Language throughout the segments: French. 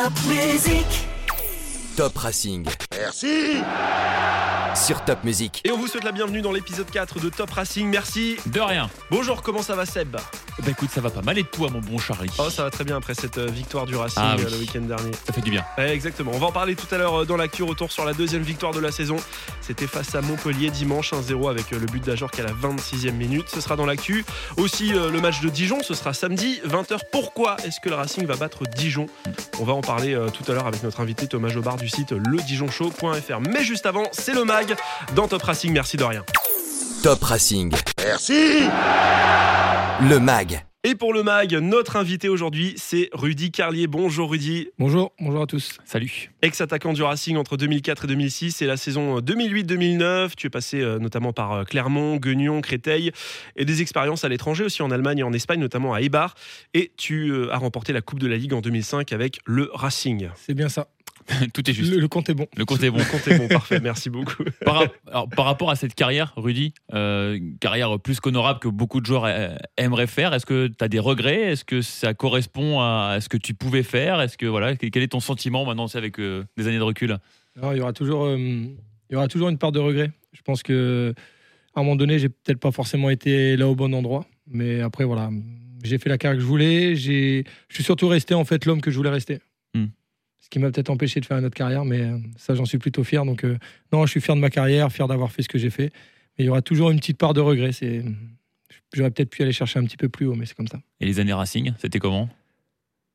Top Racing. Merci Sur Top Music. Et on vous souhaite la bienvenue dans l'épisode 4 de Top Racing. Merci. De rien. Bonjour, comment ça va Seb? Bah écoute, ça va pas mal et toi, mon bon Charlie? Oh, ça va très bien après cette euh, victoire du Racing Ah oui. euh, le week-end dernier. Ça fait du bien. Ouais, exactement. On va en parler tout à l'heure euh, dans l'actu. Retour sur la deuxième victoire de la saison. C'était face à Montpellier dimanche 1-0 avec le but d'Ajorc à la 26e minute. Ce sera dans l'actu. Aussi le match de Dijon, ce sera samedi 20h. Pourquoi est-ce que le Racing va battre Dijon? On va en parler tout à l'heure avec notre invité Thomas Jobard du site Mais juste avant, c'est le mag dans Top Racing. Merci de rien. Top Racing. Merci Le MAG. Et pour le mag, notre invité aujourd'hui, c'est Rudy Carlier. Bonjour Rudy. Bonjour, bonjour à tous. Salut. Ex-attaquant du Racing entre 2004 et 2006 et la saison 2008-2009. Tu es passé euh, notamment par euh, Clermont, Guignon, Créteil et des expériences à l'étranger aussi en Allemagne et en Espagne, notamment à Eibar. Et tu euh, as remporté la Coupe de la Ligue en 2005 avec le Racing. C'est bien ça. Tout est juste. Le, le compte est bon. Le compte est bon. Le compte est bon, parfait, merci beaucoup. Par, alors, par rapport à cette carrière, Rudy, euh, carrière plus qu'honorable que beaucoup de joueurs euh, aimeraient faire, est-ce que tu as des regrets? Est-ce que ça correspond à ce que tu pouvais faire? Est-ce que voilà, quel est ton sentiment maintenant c'est avec euh, des années de recul? Alors, il y aura toujours, euh, il y aura toujours une part de regret. Je pense que à un moment donné, j'ai peut-être pas forcément été là au bon endroit, mais après voilà, j'ai fait la carrière que je voulais. J'ai, je suis surtout resté en fait l'homme que je voulais rester. Hmm. Qui m'a peut-être empêché de faire une autre carrière, mais euh, ça, j'en suis plutôt fier. Donc euh, non, je suis fier de ma carrière, fier d'avoir fait ce que j'ai fait. Mais il y aura toujours une petite part de regret. C'est, j'aurais peut-être pu aller chercher un petit peu plus haut, mais c'est comme ça. Et les années Racing, c'était comment?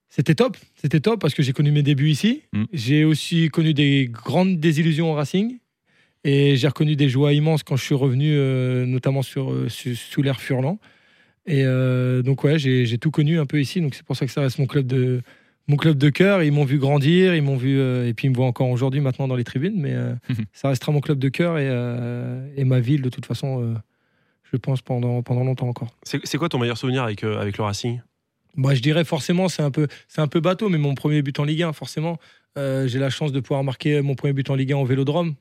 C'était top, c'était top parce que j'ai connu mes débuts ici. Mm. J'ai aussi connu des grandes désillusions au Racing et j'ai reconnu des joies immenses quand je suis revenu, euh, notamment sur, euh, su- sous l'air Furlan. Et donc ouais, j'ai tout connu un peu ici, donc c'est pour ça que ça reste mon club de mon club de cœur. Ils m'ont vu grandir, ils m'ont vu euh, et puis ils me voient encore aujourd'hui maintenant dans les tribunes, mais euh, ça restera mon club de cœur et, euh, et ma ville de toute façon. je pense pendant pendant longtemps encore. C'est quoi ton meilleur souvenir avec, avec le Racing? Moi, je dirais forcément, c'est un peu, c'est un peu bateau, mais mon premier but en Ligue 1, forcément, j'ai la chance de pouvoir marquer mon premier but en Ligue 1 au Vélodrome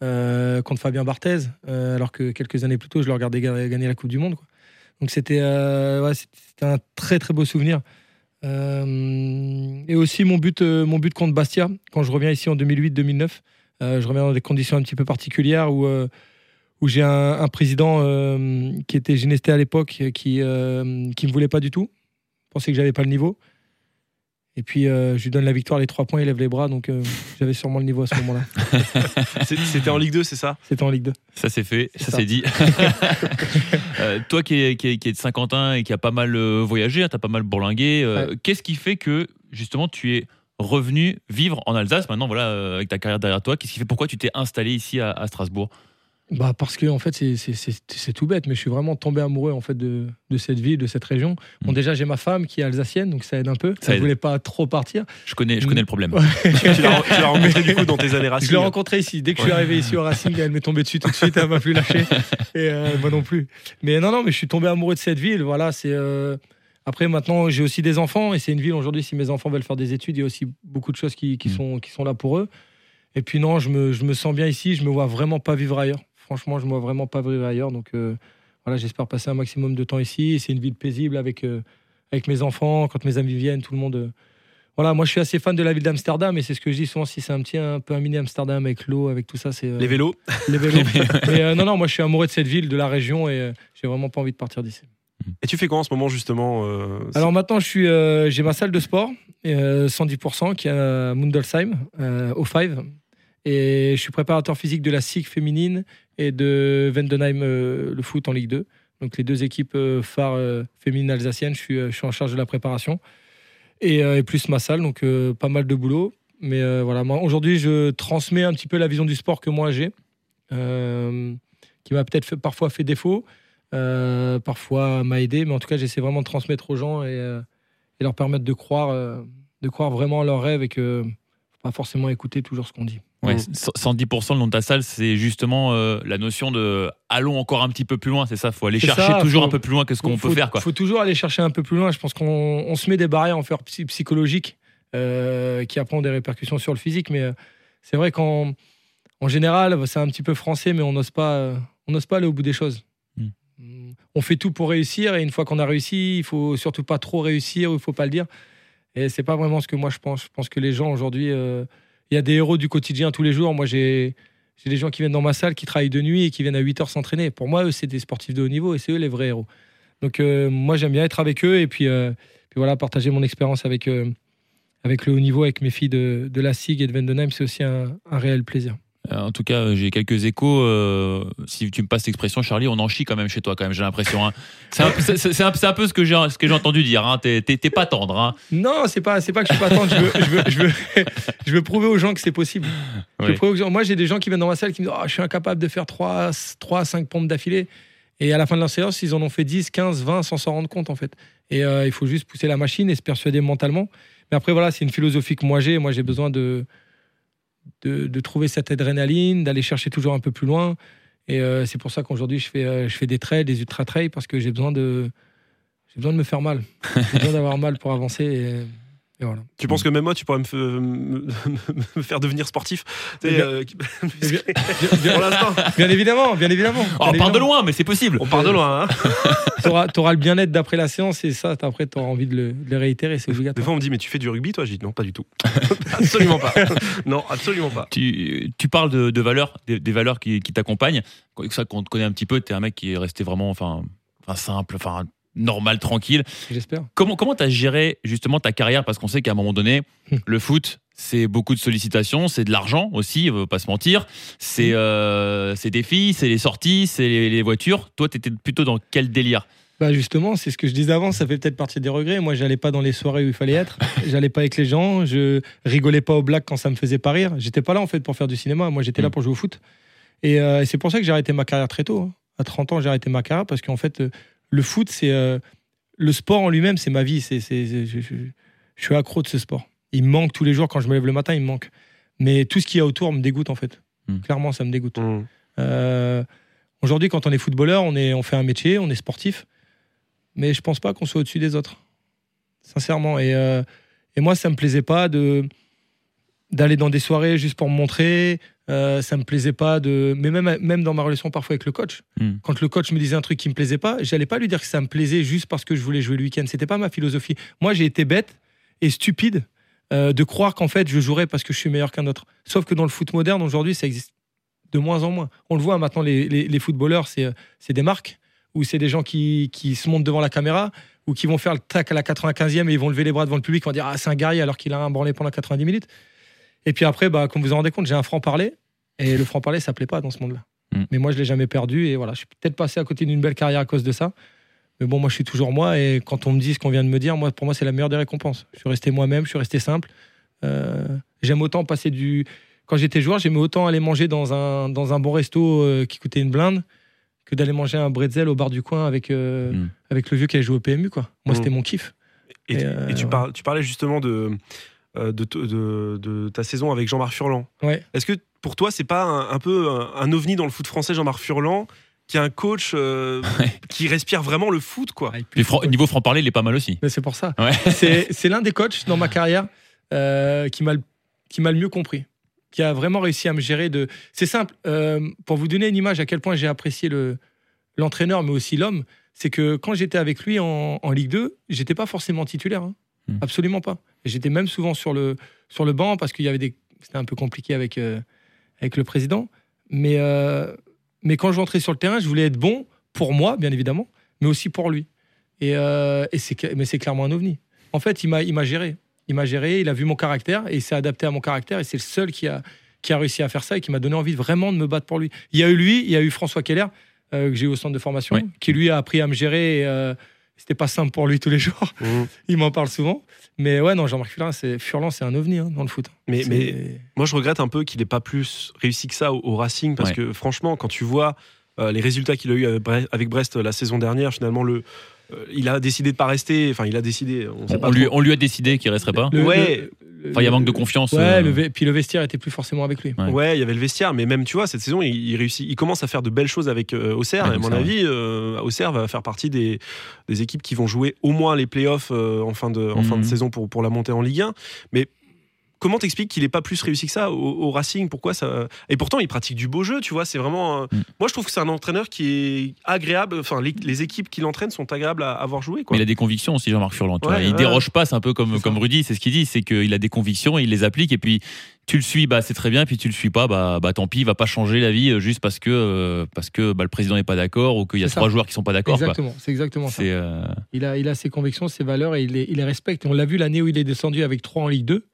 contre Fabien Barthez, alors que quelques années plus tôt, je le regardais ga- gagner la Coupe du Monde. quoi. Donc c'était, ouais, c'était c'était un très très beau souvenir. Euh, et aussi mon but, euh, mon but contre Bastia, quand je reviens ici en 2008-2009, euh, je reviens dans des conditions un petit peu particulières où euh, où j'ai un, président qui était gynécologue à l'époque, qui qui me voulait pas du tout, pensait que j'avais pas le niveau. Et puis euh, je lui donne la victoire, les trois points, il lève les bras, donc euh, j'avais sûrement le niveau à ce moment-là. C'était en Ligue 2, c'est ça? C'était en Ligue 2. Ça c'est fait, ça ça. c'est dit. Euh, toi qui es, qui, es, qui es de Saint-Quentin et qui a pas mal voyagé, tu as pas mal bourlingué, euh, qu'est-ce qui fait que justement tu es revenu vivre en Alsace? Maintenant voilà euh, avec ta carrière derrière toi Qu'est-ce qui fait pourquoi tu t'es installé ici à, à Strasbourg? Bah parce que en fait c'est- tout bête, mais je suis vraiment tombé amoureux en fait de, de cette ville, de cette région. Bon Mm. déjà j'ai ma femme qui est alsacienne, donc ça aide un peu. Ça elle aide. voulait pas trop partir. Je connais, je connais le problème. Tu l'as rencontré du coup dans tes années Racing Je l'ai rencontrée ici. Dès que je suis arrivé ici au Racing, elle m'est tombée dessus tout de suite. Elle m'a plus lâché. Et euh, moi non plus. Mais non, non, mais je suis tombé amoureux de cette ville. Voilà, c'est. euh, Après, maintenant, j'ai aussi des enfants et c'est une ville aujourd'hui. Si mes enfants veulent faire des études, il y a aussi beaucoup de choses qui, qui Mm. sont, qui sont là pour eux. Et puis non, je me, je me sens bien ici. Je me vois vraiment pas vivre ailleurs. Franchement, je me vois vraiment pas vivre ailleurs. Donc euh, voilà, j'espère passer un maximum de temps ici. C'est une ville paisible avec, euh, avec mes enfants. Quand mes amis viennent, tout le monde. euh, Voilà, moi je suis assez fan de la ville d'Amsterdam et c'est ce que je dis souvent. Si c'est un petit un peu un mini Amsterdam avec l'eau, avec tout ça, c'est euh, Les vélos les vélos. Mais euh, non, non, moi je suis amoureux de cette ville, de la région et euh, j'ai vraiment pas envie de partir d'ici. Et tu fais quoi en ce moment justement Alors maintenant, je suis, j'ai ma salle de sport, euh, 110%, qui est à Mundelsheim, au 5. Et je suis préparateur physique de la SIG féminine et de Vendenheim, euh, le foot en Ligue 2. Donc les deux équipes euh, phares euh, féminines alsaciennes, je suis, euh, je suis en charge de la préparation. Et, plus ma salle, donc pas mal de boulot. Mais voilà, aujourd'hui, je transmets un petit peu la vision du sport que moi j'ai, qui m'a peut-être parfois fait défaut, parfois m'a aidé, mais en tout cas, j'essaie vraiment de transmettre aux gens et, leur permettre de croire, de croire vraiment à leurs rêves et que pas forcément écouter toujours ce qu'on dit. Ouais, Mm. 110% le nom de ta salle, c'est justement euh, la notion de allons encore un petit peu plus loin, c'est ça, faut aller chercher ça, toujours faut- un peu plus loin que ce qu'on peut faire. Quoi. faut toujours aller chercher un peu plus loin. Je pense qu'on on se met des barrières en fait psy- psychologiques euh, qui après ont des répercussions sur le physique, mais euh, c'est vrai qu'en en général, c'est un petit peu français, mais on n'ose pas, on n'ose pas aller au bout des choses. Mm. Mm. On fait tout pour réussir et une fois qu'on a réussi, il faut surtout pas trop réussir ou il faut pas le dire. Et c'est pas vraiment ce que moi je pense. Je pense que les gens aujourd'hui, il y a des héros du quotidien tous les jours. Moi, j'ai des gens qui viennent dans ma salle, qui travaillent de nuit et qui viennent à 8 heures s'entraîner. Pour moi, eux, c'est des sportifs de haut niveau et c'est eux les vrais héros. Donc, euh, moi, j'aime bien être avec eux et puis, euh, puis voilà, partager mon expérience avec, euh, avec le haut niveau, avec mes filles de, de la SIG et de Vendenheim, c'est aussi un réel plaisir. Euh, En tout cas, euh, j'ai quelques échos. euh, si tu me passes l'expression, Charlie, on en chie quand même chez toi, quand même. J'ai l'impression. hein. C'est un, peu ce que j'ai ce que j'ai entendu dire. Hein. T'es pas tendre. Hein. Non, c'est pas, c'est pas que je suis pas tendre. Je veux, je veux, je veux, je veux prouver aux gens que c'est possible. Oui. gens- Moi, j'ai des gens qui viennent dans ma salle qui me disent Ah, Je suis incapable de faire 3, 3 5 pompes d'affilée. Et à la fin de la séance, ils en ont fait 10, 15, 20 sans s'en rendre compte, en fait. Et euh, il faut juste pousser la machine et se persuader mentalement. Mais après, voilà, c'est une philosophie que moi j'ai. Moi, j'ai besoin de, de, trouver cette adrénaline, d'aller chercher toujours un peu plus loin. Et euh, c'est pour ça qu'aujourd'hui, je fais, euh, je fais des trails, des ultra trails, parce que j'ai besoin de. Besoin de me faire mal. J'ai besoin d'avoir mal pour avancer. Et voilà. Tu penses que même moi, tu pourrais me, me faire devenir sportif? Tu Bien- euh, bien- bien- Pour l'instant, Bien évidemment, bien évidemment. Oh, on part de loin, mais c'est possible. on part de loin. hein. T'auras, t'auras le bien-être d'après la séance et ça, après, t'auras envie de le, de le réitérer, c'est Des fois, on me dit, mais tu fais du rugby, toi? Je dis, non, pas du tout. absolument pas. Non, absolument pas. Tu, tu parles de, de valeurs, des, des valeurs qui, qui t'accompagnent. Ça qu'on te connaît un petit peu, t'es un mec qui est resté vraiment, enfin, enfin simple, enfin normal, tranquille. J'espère. Comment comment t'as géré justement ta carrière? Parce qu'on sait qu'à un moment donné, Hmm. le foot, c'est beaucoup de sollicitations, c'est de l'argent aussi, on pas se mentir. C'est euh, c'est des filles, c'est les sorties, c'est les, les voitures. Toi, t'étais plutôt dans quel délire? Bah justement, c'est ce que je disais avant, ça fait peut-être partie des regrets. Moi, j'allais pas dans les soirées où il fallait être. J'allais pas avec les gens. Je rigolais pas aux blagues quand ça me faisait pas rire. J'étais pas là en fait pour faire du cinéma. Moi, j'étais là Mm. pour jouer au foot. Et euh, c'est pour ça que j'ai arrêté ma carrière très tôt. hein. À 30 ans, j'ai arrêté ma carrière parce qu'en fait, euh, le foot, c'est euh, le sport en lui-même, c'est ma vie. C'est, c'est- c'est- je, je- je suis accro de ce sport. Il me manque tous les jours quand je me lève le matin, il me manque. Mais tout ce qu'il y a autour me dégoûte en fait. Mm. Clairement, ça me dégoûte. Mmh. Euh, Aujourd'hui, quand on est footballeur, on, est, on fait un métier, on est sportif, mais je pense pas qu'on soit au-dessus des autres, sincèrement. Et, euh, et moi, ça me plaisait pas de d'aller dans des soirées juste pour me montrer. Euh, ça me plaisait pas de, mais même même dans ma relation parfois avec le coach, Hmm. quand le coach me disait un truc qui me plaisait pas, j'allais pas lui dire que ça me plaisait juste parce que je voulais jouer le week-end. C'était pas ma philosophie. Moi, j'ai été bête et stupide euh, de croire qu'en fait je jouerais parce que je suis meilleur qu'un autre. Sauf que dans le foot moderne aujourd'hui, ça existe de moins en moins. On le voit maintenant, les, les- les footballeurs, c'est c'est des marques ou c'est des gens qui, qui se montent devant la caméra ou qui vont faire le tac à la 95e et ils vont lever les bras devant le public, ils vont dire ah c'est un guerrier alors qu'il a un branlé pendant 90 minutes. Et puis après, bah, comme vous vous en rendez compte, j'ai un franc parler et le franc parler ça plaît pas dans ce monde-là. Mm. Mais moi je l'ai jamais perdu et voilà, je suis peut-être passé à côté d'une belle carrière à cause de ça. Mais bon, moi je suis toujours moi et quand on me dit ce qu'on vient de me dire, moi pour moi c'est la meilleure des récompenses. Je suis resté moi-même, je suis resté simple. Euh, J'aime autant passer du quand j'étais joueur, j'aimais autant aller manger dans un, dans un bon resto euh, qui coûtait une blinde que d'aller manger un bretzel au bar du coin avec, euh, Mm. avec le vieux qui a joué au PMU. Quoi. Moi, Mm. c'était mon kiff. Et, Et, tu- et tu, par- tu parlais justement de, de, de- ta saison avec Jean-Marc Furlan. Ouais. Est-ce que pour toi, c'est pas un, un peu un, un ovni dans le foot français, Jean-Marc Furlan, qui est un coach euh, Ouais. qui respire vraiment le foot, quoi? Fran- niveau franc-parler, il est pas mal aussi. Mais c'est pour ça. Ouais. C'est l'un des coachs dans ma carrière euh, qui m'a le- mieux compris, qui a vraiment réussi à me gérer. De... C'est simple, euh, pour vous donner une image à quel point j'ai apprécié le l'entraîneur, mais aussi l'homme, c'est que quand j'étais avec lui en, en Ligue 2, j'étais pas forcément titulaire, hein. Hmm. absolument pas. Et J'étais même souvent sur le, sur le banc parce qu'il y avait des... C'était un peu compliqué avec, euh, avec le président. Mais, euh, mais quand je rentrais sur le terrain, je voulais être bon pour moi, bien évidemment, mais aussi pour lui. Et, euh, et c'est, mais c'est clairement un ovni. En fait, il m'a, il m'a géré. Il m'a géré, il a vu mon caractère et il s'est adapté à mon caractère. Et c'est le seul qui a, qui a réussi à faire ça et qui m'a donné envie vraiment de me battre pour lui. Il y a eu lui, il y a eu François Keller, euh, que j'ai eu au centre de formation, Oui. qui lui a appris à me gérer. Et, euh, c'était pas simple pour lui tous les jours. Mmh. il m'en parle souvent. Mais ouais, non, Jean-Marc Furlan, c'est, Furlan, c'est un ovni hein, dans le foot. Mais, moi, je regrette un peu qu'il n'ait pas plus réussi que ça au, au Racing, parce Ouais. que franchement, quand tu vois euh, les résultats qu'il a eu avec Bre- avec Brest la saison dernière, finalement, le, il a décidé de pas rester. Enfin, il a décidé. On sait On, pas lui, trop. on lui a décidé qu'il resterait pas. Le- Ouais. le- Enfin, il y a manque de confiance. Ouais, euh, le puis le vestiaire était plus forcément avec lui. Ouais. Ouais, il y avait le vestiaire, mais même tu vois, cette saison, il, il réussit, il commence à faire de belles choses avec euh, Auxerre. Ouais, et à mon Auxerre, avis, euh, Auxerre va faire partie des, des équipes qui vont jouer au moins les playoffs euh, en fin de, en fin de Mhm. saison pour, pour la montée en Ligue 1. Mais comment t'expliques qu'il est pas plus réussi que ça au, Racing? Pourquoi ça Et pourtant, il pratique du beau jeu, tu vois. C'est vraiment. Mm. Moi, je trouve que c'est un entraîneur qui est agréable. Enfin, les, équipes qui l'entraînent sont agréables à avoir joué. Quoi. Mais il a des convictions aussi, Jean-Marc Furlan. il déroge pas. C'est un peu comme comme Rudy. C'est ce qu'il dit. C'est qu'il a des convictions, il les applique et puis tu le suis, bah c'est très bien. Puis tu le suis pas, bah, bah tant pis, il va pas changer la vie euh, juste parce que euh, parce que bah, le président n'est pas d'accord ou qu'il y a trois joueurs qui sont pas d'accord. Exactement, c'est exactement ça. Euh, il a il a ses convictions, ses valeurs et il les, il les respecte. on l'a vu l'année où il est descendu avec trois en Ligue 2.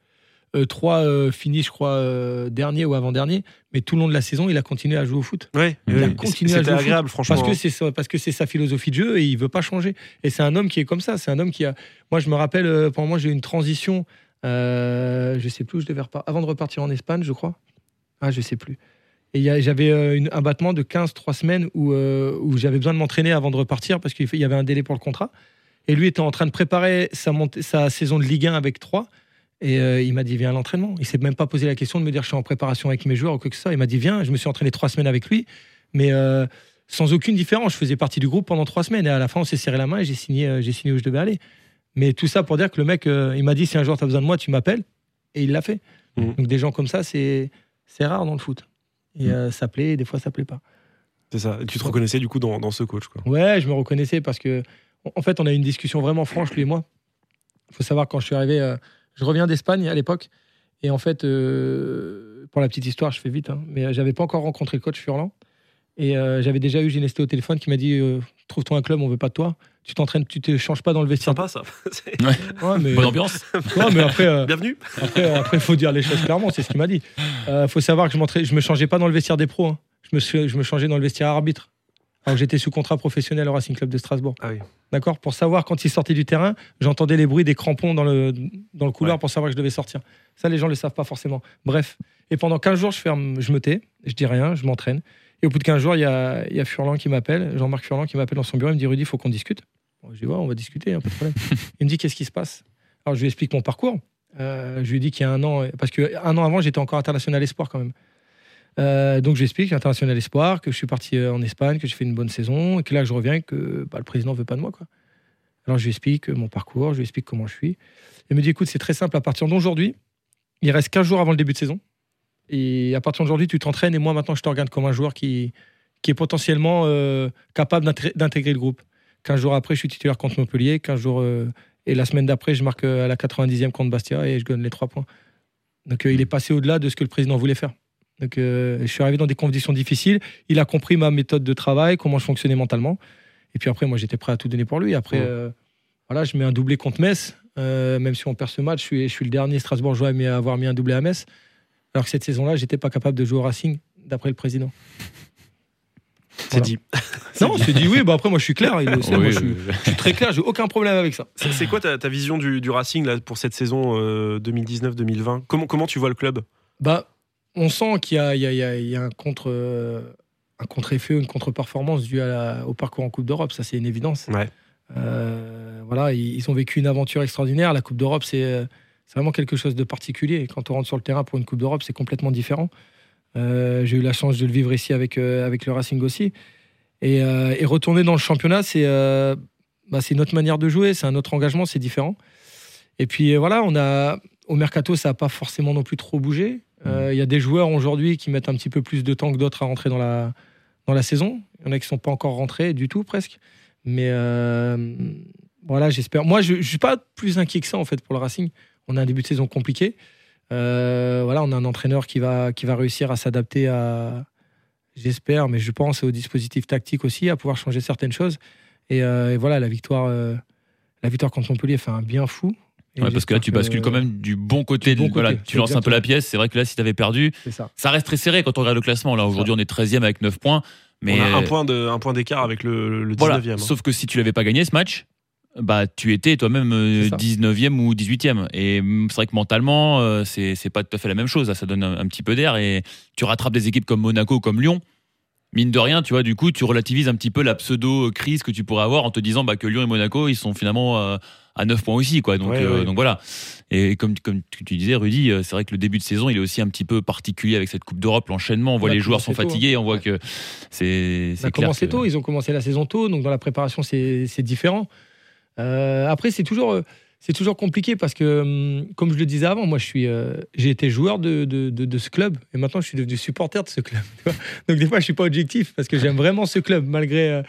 Euh, trois euh, finis, je crois, euh, dernier ou avant-dernier, mais tout le long de la saison, il a continué à jouer au foot. Ouais, il a continué à jouer agréable, franchement. Parce que c'est parce que c'est sa philosophie de jeu et il veut pas changer. Et c'est un homme qui est comme ça. C'est un homme qui a. Moi, je me rappelle, pendant moi, j'ai eu une transition. je sais plus où je devais repartir. Avant de repartir en Espagne, je crois. Ah, je sais plus. Et j'avais un battement de 15-3 semaines où, où j'avais besoin de m'entraîner avant de repartir parce qu'il y avait un délai pour le contrat. Et lui était en train de préparer sa, sa saison de Ligue 1 avec 3. Et euh, il m'a dit, viens à l'entraînement. Il s'est même pas posé la question de me dire, je suis en préparation avec mes joueurs ou quoi que ce soit. Il m'a dit, viens. Je me suis entraîné trois semaines avec lui, mais euh, sans aucune différence. Je faisais partie du groupe pendant trois semaines. Et à la fin, on s'est serré la main et j'ai signé, euh, j'ai signé où je devais aller. Mais tout ça pour dire que le mec, il m'a dit, si un jour tu as besoin de moi, tu m'appelles. Et il l'a fait. Mmh. Donc des gens comme ça, c'est, c'est rare dans le foot. Et mmh. ça plaît, des fois ça plaît pas. C'est ça. tu te reconnaissais du coup dans, dans, ce coach quoi. Ouais, je me reconnaissais parce que, en fait, on a eu une discussion vraiment franche, lui et moi. Il faut savoir, quand je suis arrivé je reviens d'Espagne à l'époque. Et en fait, euh, pour la petite histoire, je fais vite, hein, mais j'avais pas encore rencontré le coach Furlan. Et euh, j'avais déjà eu Ginesté au téléphone qui m'a dit euh, Trouve-toi un club, on veut pas de toi. Tu t'entraînes, tu te changes pas dans le vestiaire. Sympa ça. ouais. mais, Bonne ambiance. mais après, Bienvenue. Après, il faut dire les choses clairement, c'est ce qu'il m'a dit. Il faut savoir que je, je me changeais pas dans le vestiaire des pros. Hein. Je, me, je me changeais dans le vestiaire arbitre. Alors j'étais sous contrat professionnel au Racing Club de Strasbourg. Ah oui. D'accord? Pour savoir quand il sortait du terrain, j'entendais les bruits des crampons dans le, dans le couloir pour savoir que je devais sortir. Ça, les gens ne le savent pas forcément. Bref. Et pendant 15 jours, je, ferme, je me tais, je dis rien, je m'entraîne. Et au bout de 15 jours, il y a, y a Furlan qui m'appelle, Jean-Marc Furlan qui m'appelle dans son bureau. Il me dit Rudy, il faut qu'on discute. je dis Ouais, on va discuter, un peu de problème. il me dit Qu'est-ce qui se passe? Alors je lui explique mon parcours. Euh, je lui dis qu'il y a un an, parce qu'un an avant, j'étais encore international espoir quand même. Euh, donc j'explique international espoir, que je suis parti euh, en Espagne, que j'ai fait une bonne saison, et que là je reviens, que bah, le président veut pas de moi. Quoi. Alors je lui explique mon parcours, je lui explique comment je suis. Il me dit écoute, c'est très simple, à partir d'aujourd'hui, il reste 15 jours avant le début de saison. Et à partir d'aujourd'hui, tu t'entraînes, et moi maintenant je te regarde comme un joueur qui, qui est potentiellement euh, capable d'intégrer le groupe. 15 jours après, je suis titulaire contre Montpellier, 15 jours, et la semaine d'après, je marque à la 90e contre Bastia et je gagne les 3 points. Donc il est passé au-delà de ce que le président voulait faire. Donc, euh, je suis arrivé dans des conditions difficiles. Il a compris ma méthode de travail, comment je fonctionnais mentalement. Et puis après, moi, j'étais prêt à tout donner pour lui. Après, euh, voilà, je mets un doublé contre Metz. Euh, même si on perd ce match, je suis, je suis le dernier Strasbourgeois à avoir mis un doublé à Metz. Alors que cette saison-là, j'étais pas capable de jouer au Racing, d'après le président. C'est dit. non, c'est dit oui. Bah après, moi, je suis clair. je, suis, très clair. J'ai aucun problème avec ça. C'est quoi ta, vision du, Racing là, pour cette saison 2019-2020 comment, comment tu vois le club? Bah, on sent qu'il y, a, un contre un contre-effet, une contre-performance due au parcours en Coupe d'Europe. Ça, c'est une évidence. Euh, voilà, ils, ont vécu une aventure extraordinaire. La Coupe d'Europe, c'est vraiment quelque chose de particulier. Quand on rentre sur le terrain pour une Coupe d'Europe, c'est complètement différent. Euh, j'ai eu la chance de le vivre ici avec, euh, avec le Racing aussi. Et, retourner dans le championnat, c'est bah, une autre manière de jouer, c'est un autre engagement, c'est différent. Et puis voilà, on a, au mercato, ça n'a pas forcément non plus trop bougé. Euh, il y a des joueurs aujourd'hui qui mettent un petit peu plus de temps que d'autres à rentrer dans la, dans la saison. Il y en a qui ne sont pas encore rentrés du tout, presque. Mais euh, voilà, j'espère. Moi, je ne suis pas plus inquiet que ça, en fait, pour le Racing. On a un début de saison compliqué. Euh, voilà, on a un entraîneur qui va, qui va réussir à s'adapter à, j'espère, mais je pense au dispositif tactique aussi, à pouvoir changer certaines choses. Et, et voilà, la victoire, la victoire contre Montpellier fait un bien fou. Ouais, parce que là, tu bascules quand même du bon côté. voilà, tu lances un peu la pièce. C'est vrai que là, si tu avais perdu, ça. reste très serré quand on regarde le classement. Là, aujourd'hui, on est 13e avec 9 points. Mais on a un point de, un point d'écart avec le, le 19e. Voilà. Hein. Sauf que si tu l'avais pas gagné ce match, bah tu étais toi-même 19e euh, ou 18e. Et c'est vrai que mentalement, euh, c'est pas tout à fait la même chose. ça donne un, petit peu d'air et tu rattrapes des équipes comme Monaco, comme Lyon mine de rien, tu vois, du coup, tu relativises un petit peu la pseudo-crise que tu pourrais avoir en te disant bah, que Lyon et Monaco, ils sont finalement euh, à 9 points aussi, quoi. Donc, euh, donc voilà. Et comme, comme tu disais, Rudy, euh, c'est vrai que le début de saison, il est aussi un petit peu particulier avec cette Coupe d'Europe, l'enchaînement. On voit les joueurs sont fatigués, on voit que c'est. Ça a commencé tôt, ils ont commencé la saison tôt, donc dans la préparation, c'est différent. après, c'est toujours c'est toujours compliqué parce que, hum, comme je le disais avant, moi, euh, j'ai été joueur de, ce club et maintenant, je suis devenu supporter de ce club. Donc, des fois, je suis pas objectif parce que j'aime vraiment ce club malgré, euh,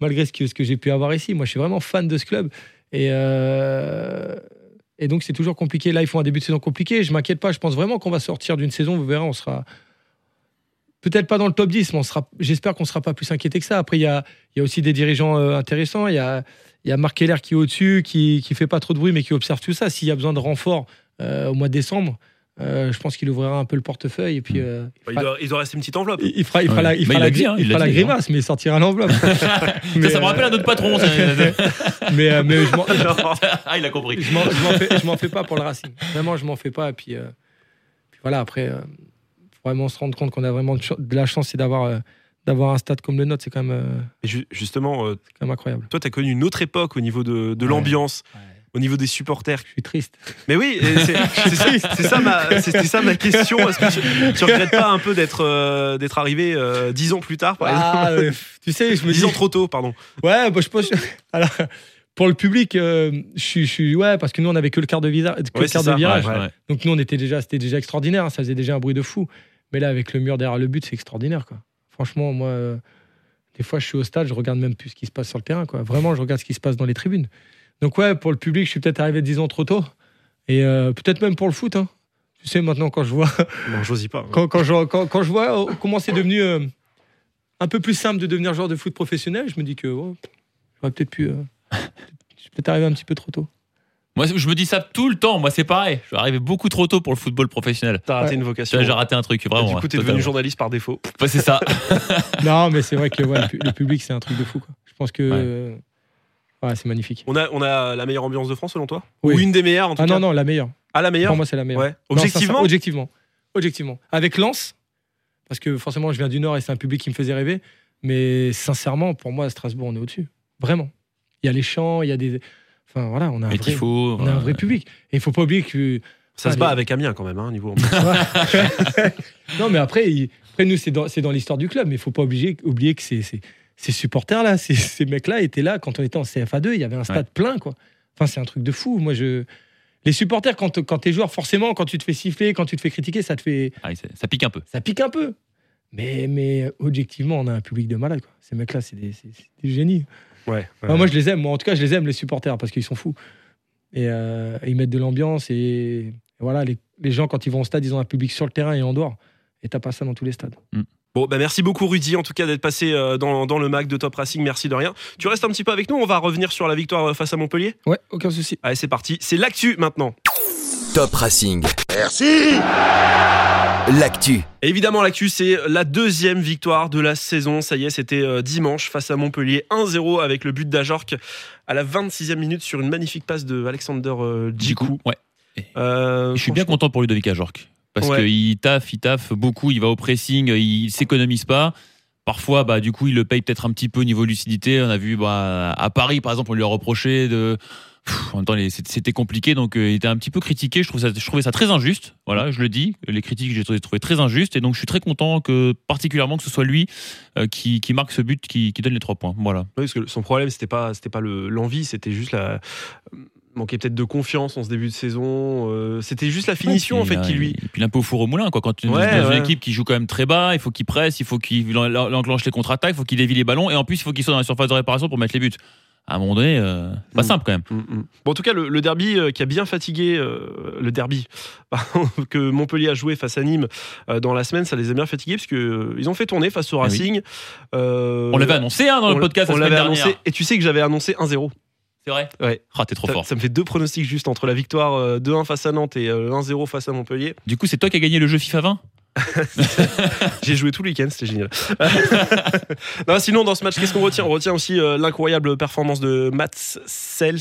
malgré ce que, j'ai pu avoir ici. Moi, je suis vraiment fan de ce club et, euh, donc, c'est toujours compliqué. Là, ils font un début de saison compliqué. Je m'inquiète pas. Je pense vraiment qu'on va sortir d'une saison. Vous verrez, on sera peut-être pas dans le top 10, mais on sera, j'espère qu'on sera pas plus inquiété que ça. Après, il y a, aussi des dirigeants intéressants. Il y a Marc Keller qui est au-dessus, qui, qui fait pas trop de bruit, mais qui observe tout ça. S'il y a besoin de renfort euh, au mois de décembre, euh, je pense qu'il ouvrira un peu le portefeuille et puis euh, il, fera, doit, il doit rester une petite enveloppe. il- il fera, il fera Ouais. la, il fera il la dit, hein, fera l'a hein. grimace, mais il sortira l'enveloppe. ça, me rappelle à notre patron. ça. mais, euh, mais je m'en- ah, il a compris. je m'en je m'en fais, je m'en fais pas pour le Racing. Vraiment, je m'en fais pas. Et puis, euh, puis voilà, après, euh, faut vraiment se rendre compte qu'on a vraiment de, ch- de la chance, c'est d'avoir euh, d'avoir un stade comme le nôtre. C'est quand même, euh, Et justement, euh, c'est quand même incroyable. toi, tu as connu une autre époque au niveau de, de Ouais. l'ambiance, au niveau des supporters. Je suis triste. Mais oui, c'est ça, ma, c'était ça ma question. Est-ce que tu, tu regrettes pas un peu d'être euh, d'être arrivé euh, dix ans plus tard, par exemple Ah, euh, tu sais, je me Dix ans trop tôt, pardon. Ouais, bah, je pense. Alors, pour le public, euh, je suis, ouais, parce que nous on avait que le quart de visa, que Ouais, le quart ça, de virage. ouais. Donc nous on était déjà, c'était déjà extraordinaire. hein, ça faisait déjà un bruit de fou. Mais là, avec le mur derrière le but, c'est extraordinaire, quoi. Franchement, moi, euh, des fois, je suis au stade, je regarde même plus ce qui se passe sur le terrain, quoi. Vraiment, je regarde ce qui se passe dans les tribunes. Donc ouais, pour le public, je suis peut-être arrivé 10 ans trop tôt. Et euh, peut-être même pour le foot. Hein. Tu sais, maintenant, quand je vois Non, pas. quand, quand je, quand, quand je vois euh, comment c'est devenu euh, un peu plus simple de devenir joueur de foot professionnel, je me dis que oh, j'aurais peut-être pu. je suis peut-être arrivé un petit peu trop tôt. Moi, je me dis ça tout le temps. Moi, c'est pareil. Je suis arrivé beaucoup trop tôt pour le football professionnel. T'as raté Ouais. une vocation. J'ai raté un truc, vraiment. du coup, t'es devenu journaliste par défaut. Ouais, c'est ça. non, mais c'est vrai que ouais, le pu- le public, c'est un truc de fou. Quoi. Je pense que. Ouais. euh, ouais, c'est magnifique. On a, on a la meilleure ambiance de France, selon toi? Oui. Ou une des meilleures, en tout Ah cas? non, non, la meilleure. Ah, la meilleure? Pour moi, c'est la meilleure. Ouais. Non, Objectivement? Objectivement. Objectivement. Avec Lens, parce que forcément, je viens du Nord et c'est un public qui me faisait rêver. Mais sincèrement, pour moi, à Strasbourg, on est au-dessus. Vraiment. Il y a les chants, il y a des. Enfin, voilà, on a un, vrai, on a un vrai public. Et il faut pas oublier que. Ça se Allez. bat avec Amiens, quand même, hein, niveau non, mais après, il- après nous, c'est dans, l'histoire du club. Mais il faut pas oublier, oublier que ces, ces, ces supporters-là, ces, ces mecs-là étaient là quand on était en CFA2. Il y avait un stade plein, quoi. Enfin, c'est un truc de fou. Moi, je. Les supporters, quand, quand tu es joueur, forcément, quand tu te fais siffler, quand tu te fais critiquer, ça te fait. Ah, ça pique un peu. Ça pique un peu. Mais, mais objectivement, on a un public de malade, quoi. Ces mecs-là, c'est des, des génies. Ouais. Enfin, moi, je les aime. Moi, en tout cas, je les aime, les supporters, parce qu'ils sont fous. Et euh, ils mettent de l'ambiance. Et voilà, les, les gens, quand ils vont au stade, ils ont un public sur le terrain et en dehors. Et t'as pas ça dans tous les stades. Bon, bah merci beaucoup Rudy, en tout cas d'être passé euh, dans, dans le Mac de Top Racing, merci de rien. Tu restes un petit peu avec nous, on va revenir sur la victoire euh, face à Montpellier? Ouais, aucun souci. Allez, c'est parti, c'est l'actu maintenant. Top Racing. Merci. L'actu. Évidemment, l'actu, c'est la deuxième victoire de la saison. Ça y est, c'était euh, dimanche face à Montpellier 1-0 avec le but d'Ajorc à la 26e minute sur une magnifique passe de Alexander euh, Du Djikou. coup, ouais. Euh, Je suis bien content pour Ludovic Ajorc. Parce Ouais. qu'il taffe, il taffe beaucoup, il va au pressing, il s'économise pas. Parfois, bah, du coup, il le paye peut-être un petit peu au niveau lucidité. On a vu bah, à Paris, par exemple, on lui a reproché de. Pff, en même temps, c'était compliqué, donc euh, il était un petit peu critiqué. Je, trouve ça, je trouvais ça très injuste. Voilà, je le dis. Les critiques, j'ai trouvé, très injustes. Et donc, je suis très content que, particulièrement, que ce soit lui euh, qui, qui marque ce but, qui, qui donne les trois points. Voilà. Oui, parce que son problème, c'était pas, c'était pas le- l'envie, c'était juste la. manquait peut-être de confiance en ce début de saison. euh, c'était juste la finition, en fait, qui lui. Et puis un peu au four au moulin, quoi. Quand tu es Ouais, dans ouais. une équipe qui joue quand même très bas, il faut qu'il presse, il faut qu'il en- en- enclenche les contre-attaques, il faut qu'il dévie les ballons, et en plus, il faut qu'il soit dans la surface de réparation pour mettre les buts. À un moment donné, euh, pas Mm. simple quand même. Mm, mm. Bon, en tout cas, le, le derby euh, qui a bien fatigué, euh, le derby que Montpellier a joué face à Nîmes euh, dans la semaine, ça les a bien fatigués parce que ils ont fait tourner face au Ah oui. Racing. On l'avait annoncé hein, dans le podcast on la semaine dernière. annoncé, et tu sais que j'avais annoncé 1-0. C'est vrai Ouais. Ah, t'es trop Ça, fort. ça me fait deux pronostics juste entre la victoire euh, 2-1 face à Nantes et euh, 1-0 face à Montpellier. Du coup, c'est toi qui as gagné le jeu FIFA 20 J'ai joué tout le week-end, c'était génial. non, sinon, dans ce match, qu'est-ce qu'on retient? On retient aussi euh, l'incroyable performance de Mats Sels,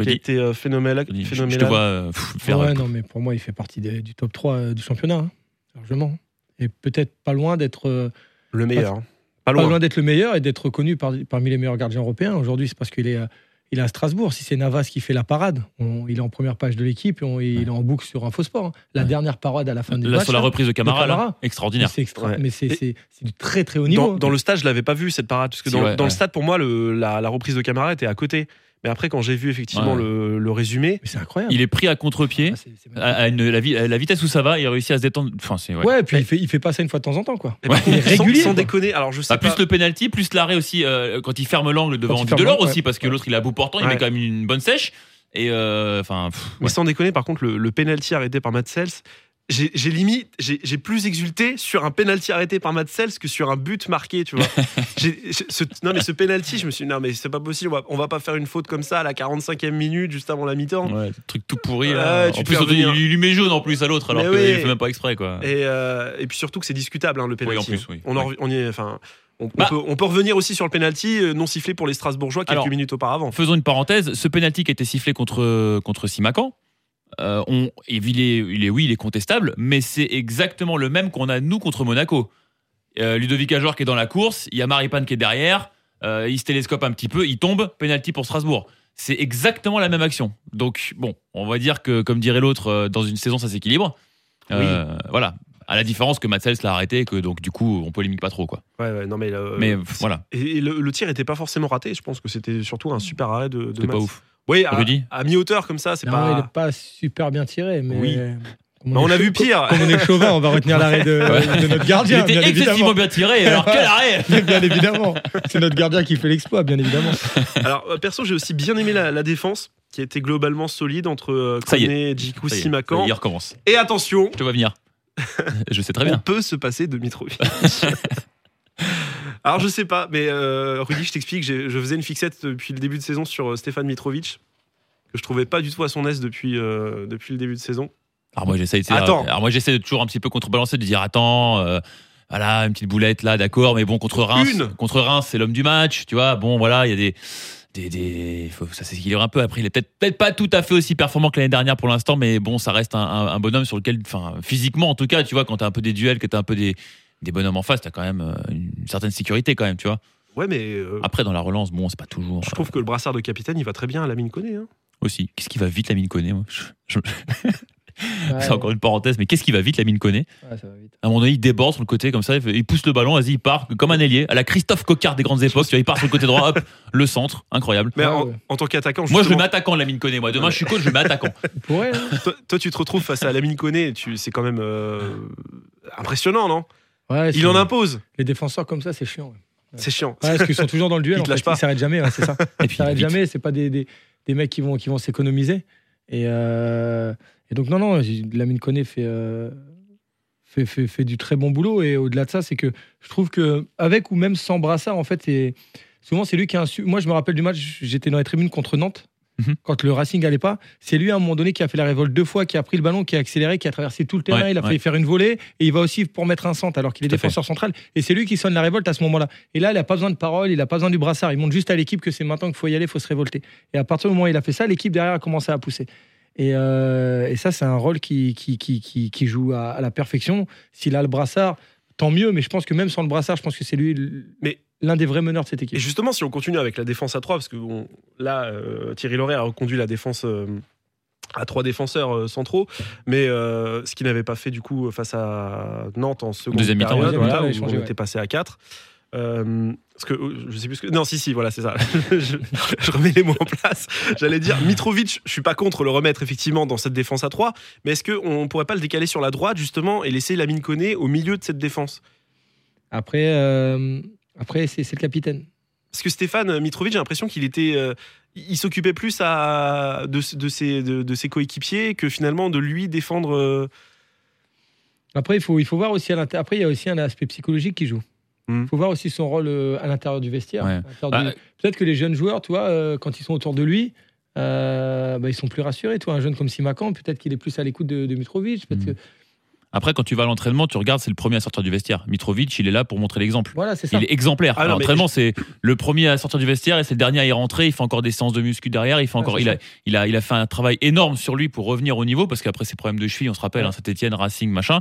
qui a été euh, phénoménal. Rudy, je, je phénoménal. te vois euh, pff, faire. ouais, non, mais pour moi, il fait partie des- du top 3 euh, du championnat, hein, largement. Et peut-être pas loin d'être euh, Le meilleur. hein. Pas pas loin. loin d'être le meilleur et d'être reconnu par- parmi les meilleurs gardiens européens. Aujourd'hui, c'est parce qu'il est, euh, il est à Strasbourg. Si c'est Navas qui fait la parade, on- il est en première page de l'équipe et on- il est en boucle sur Infosport. hein. La Ouais. dernière parade à la fin du Là, match. sur la reprise de Camara, Camara. extraordinaire. c'est extra- Ouais. du très très haut niveau. Dans, dans le stade, je l'avais pas vu cette parade parce que Si, dans, ouais, dans le stade, pour moi, le, la, la reprise de Camara était à côté. Mais après, quand j'ai vu effectivement le, le, résumé, c'est incroyable. Il est pris à contre-pied, ah, à, la, la, vitesse où ça va, il a réussi à se détendre. Enfin, c'est ouais. et puis il fait, il fait pas ça une fois de temps en temps, quoi. il est régulier. Sans, déconner. Alors je sais bah, Plus le penalty, plus l'arrêt aussi euh, quand il ferme l'angle devant de Delors aussi, parce que l'autre il a bout portant, il met quand même une bonne sèche. Et euh, enfin. mais sans déconner, par contre, le, le penalty arrêté par Matt Sells, j'ai limite, j'ai plus exulté sur un penalty arrêté par Matt Sells que sur un but marqué, tu vois. non, mais ce penalty, je me suis dit, non, mais c'est pas possible, on va, pas faire une faute comme ça à la 45e minute, juste avant la mi-temps. Ouais, truc tout pourri. Là. en plus, il, lui met jaune en plus à l'autre, alors qu'il fait même pas exprès, quoi. Et, euh, et puis surtout que c'est discutable, hein, le penalty. en plus, oui. On, on y est, enfin. On, bah. peut, on, peut, revenir aussi sur le penalty euh, non sifflé pour les Strasbourgeois quelques minutes auparavant. Faisons une parenthèse. Ce penalty qui a été sifflé contre, contre Simacan, euh, on, il, est, il, est, oui, il est contestable, mais c'est exactement le même qu'on a nous contre Monaco. Euh, Ludovic Ajor qui est dans la course, il y a Maripane qui est derrière, euh, il se télescope un petit peu, il tombe, penalty pour Strasbourg. C'est exactement la même action. Donc, bon, on va dire que, comme dirait l'autre, dans une saison, ça s'équilibre. Voilà. À la différence que Matsels l'a arrêté et que donc du coup on polémique pas trop quoi. Ouais, non mais, mais voilà. Et, le, tir était pas forcément raté. Je pense que c'était surtout un super arrêt de. de pas ouf. Oui, à, mi-hauteur comme ça, c'est pas. il n'est pas super bien tiré, mais. Oui. On, on a vu pire. Comme on est chauvin, on va retenir l'arrêt de, notre gardien. Il était excessivement bien tiré, alors quel arrêt Bien évidemment. C'est notre gardien qui fait l'exploit, bien évidemment. Alors, euh, perso, j'ai aussi bien aimé la, défense, qui était globalement solide entre euh, Kone, Djikou, Simakan. Il recommence. Et attention Je te vois venir. Je sais très bien. On peut se passer de Mitrovic. Alors je sais pas, mais euh, Rudy, je t'explique, je faisais une fixette depuis le début de saison sur euh, Stéphane Mitrovic, que je trouvais pas du tout à son aise depuis, euh, depuis le début de saison. Alors moi j'essaie alors moi j'essaie de toujours un petit peu contrebalancer, de dire attends, voilà une petite boulette là, d'accord, mais bon contre Reims, contre Reims c'est l'homme du match, tu vois, bon voilà il y a des des, des faut, ça s'équilibre un peu. Après, il est peut-être peut pas tout à fait aussi performant que l'année dernière pour l'instant, mais bon, ça reste un, un, bonhomme sur lequel, enfin, physiquement en tout cas, tu vois, quand t'as un peu des duels, que t'as un peu des, des bonhommes en face, t'as quand même euh, une certaine sécurité quand même, tu vois. Ouais, mais euh, après dans la relance, bon, c'est pas toujours. Je trouve euh, que le brassard de capitaine, il va très bien à la mine Koné. Hein. Aussi. Qu'est-ce qui va vite la mine moi? C'est encore une parenthèse, mais qu'est-ce qui va vite la mine Koné? Ouais, ça va vite. À un moment donné, il déborde sur le côté comme ça, il pousse le ballon, vas-y, il part comme un ailier, à la Christophe Coquard des grandes époques, tu vois, il part sur le côté droit, hop, le centre, incroyable. Mais en, tant qu'attaquant, moi je le mets attaquant la mine Koné, moi demain je suis coach, je le mets attaquant. Hein. toi, tu te retrouves face à la mine Koné, c'est quand même impressionnant, non? Il en impose. Les défenseurs comme ça, c'est chiant. C'est chiant. parce qu'ils sont toujours dans le duel. Ils ne Ils s'arrêtent jamais, c'est ça. ils s'arrêtent jamais. C'est pas des, des, des, mecs qui vont, qui vont s'économiser. Et, euh, et, donc, non, non, Lamine Koné fait, euh, fait, fait, fait, du très bon boulot. Et au-delà de ça, c'est que je trouve que avec ou même sans brassard, en fait, souvent, c'est lui qui a un. Moi, je me rappelle du match, j'étais dans les tribunes contre Nantes. Mhm. quand le Racing n'allait pas. C'est lui à un moment donné qui a fait la révolte deux fois, qui a pris le ballon, qui a accéléré, qui a traversé tout le terrain. il a failli faire une volée et il va aussi pour mettre un centre alors qu'il est défenseur central. Et c'est lui qui sonne la révolte à ce moment-là. Et là, il n'a pas besoin de parole, il n'a pas besoin du brassard. Il montre juste à l'équipe que c'est maintenant qu'il faut y aller, il faut se révolter. Et à partir du moment où il a fait ça, l'équipe derrière a commencé à pousser. Et, euh, ça, c'est un rôle qui, qui, qui, qui joue à, à, la perfection. S'il a le brassard, tant mieux. Mais je pense que même sans le brassard, je pense que c'est lui. Mais l'un des vrais meneurs de cette équipe. Et justement, si on continue avec la défense à 3, parce que là, euh, Thierry Loret a reconduit la défense euh, à trois défenseurs euh, centraux, mais ce qu'il n'avait pas fait du coup face à Nantes en seconde Deuxième période, voilà, où on était passé à 4. Parce que je sais plus ce que non si si voilà c'est ça je, remets les mots en place j'allais dire Mitrovic je suis pas contre le remettre effectivement dans cette défense à 3 mais est-ce qu'on pourrait pas le décaler sur la droite justement et laisser Lamine Koné au milieu de cette défense? Après après, c'est le capitaine. Parce que Stéphane Mitrovic, j'ai l'impression qu'il était. Euh, il s'occupait plus à, de, de, ses, de, ses coéquipiers que finalement de lui défendre. Euh. Après, il faut, il faut voir aussi. À Après, il y a aussi un aspect psychologique qui joue. Il hmm. faut voir aussi son rôle euh, à l'intérieur du vestiaire. Bah, peut-être que les jeunes joueurs, tu vois, quand ils sont autour de lui, bah, ils sont plus rassurés. Toi, un jeune comme Simakan, peut-être qu'il est plus à l'écoute de, Mitrovic. Peut-être hmm. que après, quand tu vas à l'entraînement, tu regardes, c'est le premier à sortir du vestiaire. Mitrovic, il est là pour montrer l'exemple. Voilà, c'est ça. Il est exemplaire. ah l'entraînement, c'est le premier à sortir du vestiaire et c'est le dernier à y rentrer. Il fait encore des séances de muscu derrière. Il, fait encore, il, a, il, a, il a fait un travail énorme sur lui pour revenir au niveau parce qu'après ses problèmes de cheville, on se rappelle, hein, Saint-Etienne, Racing, machin.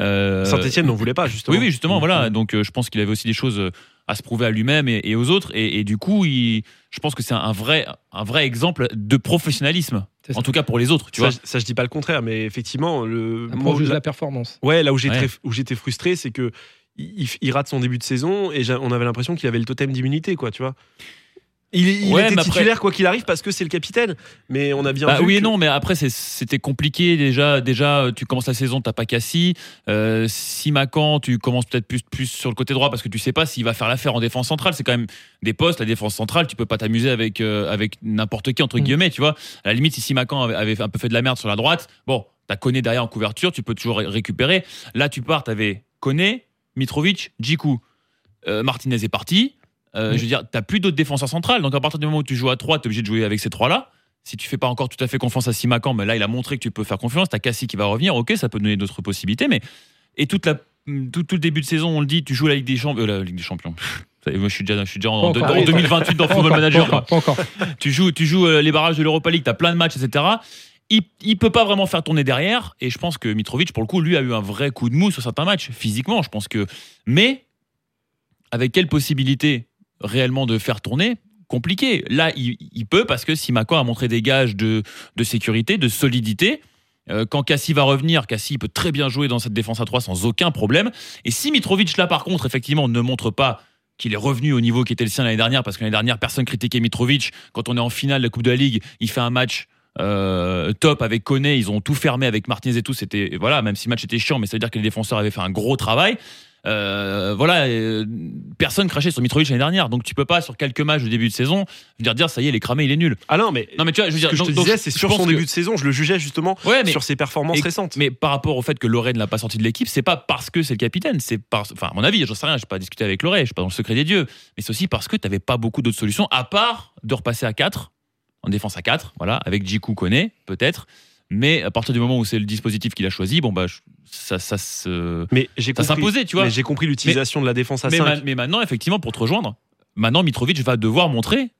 Euh... Saint-Etienne n'en voulait pas, justement. Oui, oui, justement, voilà. Donc, euh, je pense qu'il avait aussi des choses euh, à se prouver à lui-même et, aux autres. Et, du coup, il, je pense que c'est un vrai, un vrai exemple de professionnalisme. En tout cas pour les autres, tu ça, vois. Ça, je dis pas le contraire, mais effectivement, le. juste la performance. Ouais, là où j'étais frustré, c'est que il, rate son début de saison et on avait l'impression qu'il avait le totem d'immunité, quoi, tu vois. Il, il était titulaire quoi qu'il arrive parce que c'est le capitaine. Mais on a bien bah vu. Oui et non, mais après c'était compliqué déjà. Déjà, tu commences la saison, t'as pas Cassie. Euh, si Macan, tu commences peut-être plus, plus sur le côté droit parce que tu sais pas s'il va faire l'affaire en défense centrale. C'est quand même des postes. La défense centrale, tu peux pas t'amuser avec euh, avec n'importe qui entre mm. guillemets. Tu vois. À la limite, si Simacan avait, avait un peu fait de la merde sur la droite, bon, t'as Koné derrière en couverture, tu peux toujours récupérer. Là, tu pars, t'avais Koné, Mitrovic, Djikou. Euh, Martinez est parti. Euh, je veux dire, t'as plus d'autres défenseurs centrales. Donc à partir du moment où tu joues à 3, t'es obligé de jouer avec ces trois-là. Si tu fais pas encore tout à fait confiance à Simakan, mais là il a montré que tu peux faire confiance. T'as Cassie qui va revenir, ok, ça peut donner d'autres possibilités. Mais et toute la, tout, le début de saison, on le dit, tu joues la Ligue des Champions. Euh, la Ligue des Champions. Moi, je suis déjà, je suis déjà en, 2028 dans Football Manager. Pas encore, Tu joues, tu joues les barrages de l'Europa League, tu as plein de matchs, etc. Il, il peut pas vraiment faire tourner derrière. Et je pense que Mitrovic, pour le coup, lui a eu un vrai coup de mou sur certains matchs, physiquement. Je pense que. Mais avec quelle possibilité réellement de faire tourner compliqué. Là, il, peut parce que Simakan a montré des gages de, sécurité, de solidité. Euh, quand Cassie va revenir, Cassie peut très bien jouer dans cette défense à 3 sans aucun problème. Et si Mitrovic, là par contre, effectivement, ne montre pas qu'il est revenu au niveau qui était le sien l'année dernière, parce que l'année dernière, personne critiquait Mitrovic. Quand on est en finale de la Coupe de la Ligue, il fait un match euh, top avec Koné, ils ont tout fermé avec Martinez et tout. C'était voilà, même si le match était chiant, mais ça veut dire que les défenseurs avaient fait un gros travail. Euh, voilà, euh, personne crachait sur Mitrovic l'année dernière, donc tu peux pas sur quelques matchs de début de saison dire dire ça y est, il est cramé, il est nul. Ah non, mais non mais tu vois, je veux dire, ce que je te disais, c'est sur son début de saison, je le jugeais justement sur ses performances récentes. Mais par rapport au fait que Loré ne l'a pas sorti de l'équipe, c'est pas parce que c'est le capitaine, c'est parce, enfin à mon avis, j'en sais rien, j'ai pas discuté avec Loré, je suis pas dans le secret des dieux, mais c'est aussi parce que tu n'avais pas beaucoup d'autres solutions à part de repasser à 4 en défense à 4, voilà, avec Jiku Kone peut-être. Mais à partir du moment où c'est le dispositif qu'il a choisi, bon bah ça, ça se, mais j'ai s'imposait, tu vois. Mais j'ai compris l'utilisation de la défense à mais 5. mais maintenant, effectivement, pour te rejoindre, maintenant Mitrovic va devoir montrer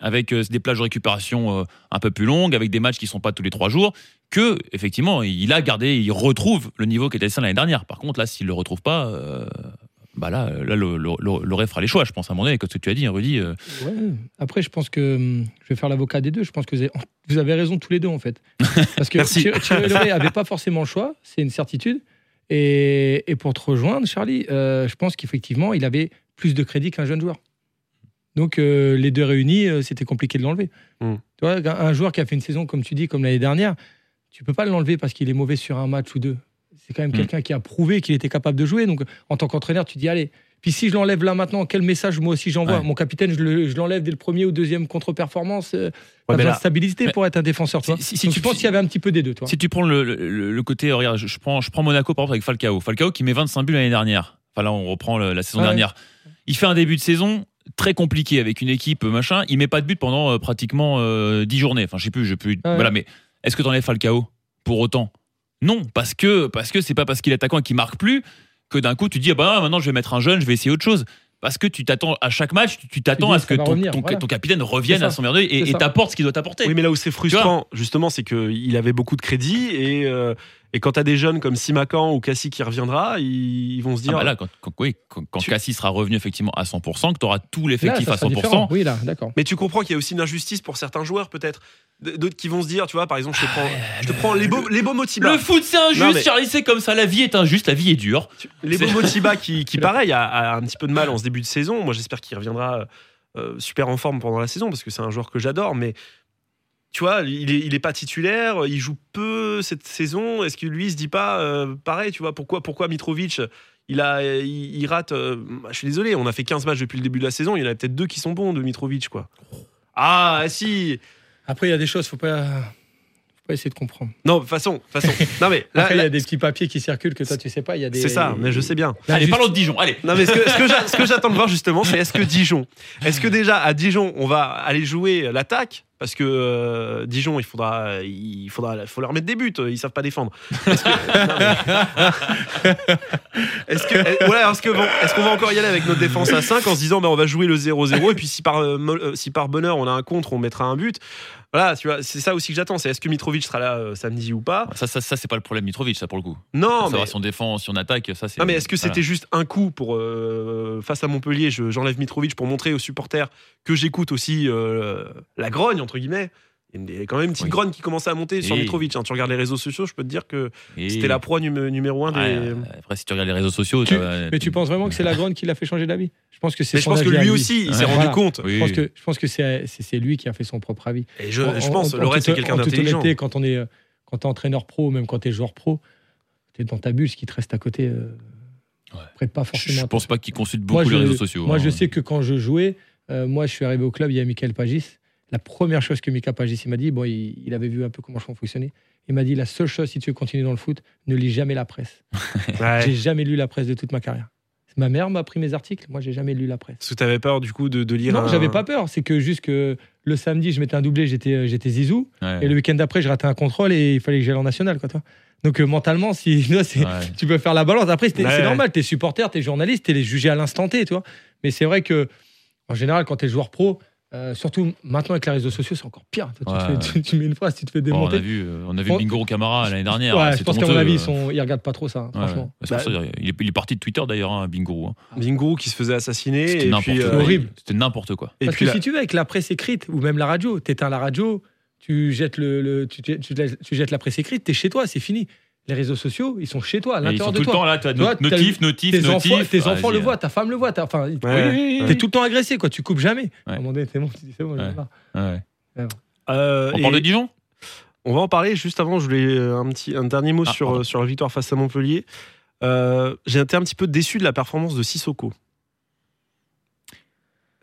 avec euh, des plages de récupération euh, un peu plus longues, avec des matchs qui sont pas tous les trois jours, que effectivement il a gardé, il retrouve le niveau qui était le l'année dernière. Par contre, là, s'il le retrouve pas, euh, bah là, là l'aurait fera les choix, je pense, à un moment donné, comme ce que tu as dit, hein, Rudy. Ouais. Après, je pense que hum, je vais faire l'avocat des deux. Je pense que vous avez raison tous les deux, en fait. Parce que Thierry Loret n'avait pas forcément le choix, c'est une certitude. Et, et, pour te rejoindre, Charlie, euh, je pense qu'effectivement, il avait plus de crédit qu'un jeune joueur. Donc, euh, les deux réunis, euh, c'était compliqué de l'enlever. Mm. Tu vois, un joueur qui a fait une saison, comme tu dis, comme l'année dernière, tu peux pas l'enlever parce qu'il est mauvais sur un match ou deux. C'est quand même mm. quelqu'un qui a prouvé qu'il était capable de jouer. Donc, en tant qu'entraîneur, tu dis, allez, puis si je l'enlève là maintenant, quel message moi aussi j'envoie Mon capitaine, je l'enlève dès le premier ou deuxième contre-performance. Euh, ouais, la stabilité pour être un défenseur. Si, tu penses qu'il y avait un petit peu des deux, toi. Si tu prends le, côté, regarde, je, prends, je prends Monaco par exemple avec Falcao. Falcao qui met 25 buts l'année dernière. Enfin là, on reprend la saison dernière. Il fait un début de saison très compliqué avec une équipe machin. Il met pas de but pendant euh, pratiquement 10 euh, journées. Enfin, je sais plus, je peux. Voilà, mais est-ce que tu enlèves Falcao pour autant? Non, parce que parce que c'est pas parce qu'il est attaquant et qu'il marque plus que d'un coup tu dis ah bah maintenant je vais mettre un jeune, je vais essayer autre chose. Parce que tu t'attends à chaque match, tu t'attends à ce que ton, ton, capitaine revienne à son merveille et t'apporte ce qu'il doit t'apporter. Oui, mais là où c'est frustrant, justement, c'est qu'il avait beaucoup de crédit et, euh, et quand tu as des jeunes comme Simakan ou Cassie qui reviendra, ils, vont se dire. Ah bah là, quand, quand, Cassie sera revenu effectivement à 100%, que tu auras tout l'effectif à 100%. Oui, là, d'accord. Mais tu comprends qu'il y a aussi une injustice pour certains joueurs, peut-être d'autres qui vont se dire, tu vois, par exemple, je te prends, je te prends les beaux, les beaux Motiba. Le foot, c'est injuste, Charlie, c'est comme ça. La vie est injuste, la vie est dure. Les beaux Motiba qui, qui pareil, a, un petit peu de mal en ce début de saison. Moi, j'espère qu'il reviendra euh, super en forme pendant la saison parce que c'est un joueur que j'adore, mais tu vois, il est, il est pas titulaire, il joue peu cette saison. Est-ce que lui il se dit pas euh, pareil, tu vois, pourquoi, pourquoi Mitrovic il, a, il, rate. Euh, je suis désolé, on a fait 15 matchs depuis le début de la saison, il y en a peut-être deux qui sont bons de Mitrovic, quoi. Ah, si après, il y a des choses, faut pas, faut pas essayer de comprendre. Non, de façon, façon. Non mais là, il y a des petits papiers qui circulent que toi tu sais pas. Il y a des. C'est ça, mais je sais bien. allez, parlons de Dijon. Allez. Non mais ce que, j'attends de voir justement, c'est est-ce que Dijon, est-ce que déjà à Dijon, on va aller jouer l'attaque parce que euh, Dijon, il faudra, il faudra, faut leur mettre des buts. Ils savent pas défendre. Est-ce que, est-ce que, est-ce que est-ce qu'on va encore y aller avec notre défense à 5 en se disant, bah, on va jouer le 0-0 et puis si par, euh, si par bonheur on a un contre, on mettra un but? Voilà, tu vois, c'est ça aussi que j'attends. C'est est-ce que Mitrovic sera là euh, samedi ou pas? Ça, ça, ça c'est pas le problème Mitrovic, ça pour le coup. Non, mais si on défend, si on attaque, ça c'est. Non, mais est-ce que c'était juste un coup pour euh, face à Montpellier, j'enlève Mitrovic pour montrer aux supporters que j'écoute aussi euh, la grogne entre guillemets? Il y a quand même une petite grogne qui commençait à monter sur Mitrovic. Hein. Tu regardes les réseaux sociaux, je peux te dire que c'était la proie numéro un des. après, si tu regardes les réseaux sociaux. Mais tu penses vraiment que c'est la grogne qui l'a fait changer d'avis? Je pense que c'est. Je pense que lui aussi, il s'est rendu compte. Je pense que je pense que c'est lui qui a fait son propre avis. Et je, pense, le reste c'est quelqu'un d'intelligent. Quand on est quand t'es entraîneur pro, même quand t'es joueur pro, t'es dans ta bulle, ce qui te reste à côté. Euh, prête pas forcément. Je pense pas qu'il consulte beaucoup les réseaux sociaux. Moi, je hein. sais que quand je jouais, euh, moi, je suis arrivé au club, il y a Michael Pagis la première chose que Mika Pagis m'a dit, bon, il, avait vu un peu comment je fonctionnais. Il m'a dit la seule chose, si tu veux continuer dans le foot, ne lis jamais la presse. J'ai jamais lu la presse de toute ma carrière. Ma mère m'a pris mes articles, moi j'ai jamais lu la presse. Parce que tu avais peur du coup de, lire Non, j'avais pas peur. C'est que juste que le samedi, je mettais un doublé, j'étais, euh, j'étais zizou. Et le week-end d'après, je ratais un contrôle et il fallait que j'aille en national. Quoi, toi. Donc euh, mentalement, si, tu peux faire la balance. Après, c'est normal, tu es supporter, tu es journaliste, tu es jugé à l'instant T. Tu vois Mais c'est vrai que, en général, quand tu es joueur pro, euh, surtout maintenant avec les réseaux sociaux, c'est encore pire. tu, mets une phrase, tu te fais démonter. on a vu, euh, on a vu Bingo Camara l'année dernière. Ouais, je pense qu'à mon avis, ils, ne regardent pas trop ça, franchement. Bah, il, est, parti de Twitter d'ailleurs, hein, Bingo. Hein. Bingo qui se faisait assassiner. C'était n'importe euh, horrible. C'était n'importe quoi. Parce que si tu veux, avec la presse écrite ou même la radio, tu éteins la radio, tu jettes, le, tu, tu jettes la presse écrite, tu es chez toi, c'est fini les réseaux sociaux, ils sont chez toi, à l'intérieur de toi. Ils sont tout le temps là, tu as notif, notif, tes notif. Enfants, tes enfants le voient, ta femme le voit, enfin, t'es tout le temps agressé, quoi. Tu coupes jamais. À un moment donné, c'est bon, c'est bon, euh, On parle de Dijon? On va en parler. Juste avant, je voulais euh, un petit, un dernier mot ah, sur, sur la victoire face à Montpellier. Euh, j'ai été un petit peu déçu de la performance de Sissoko.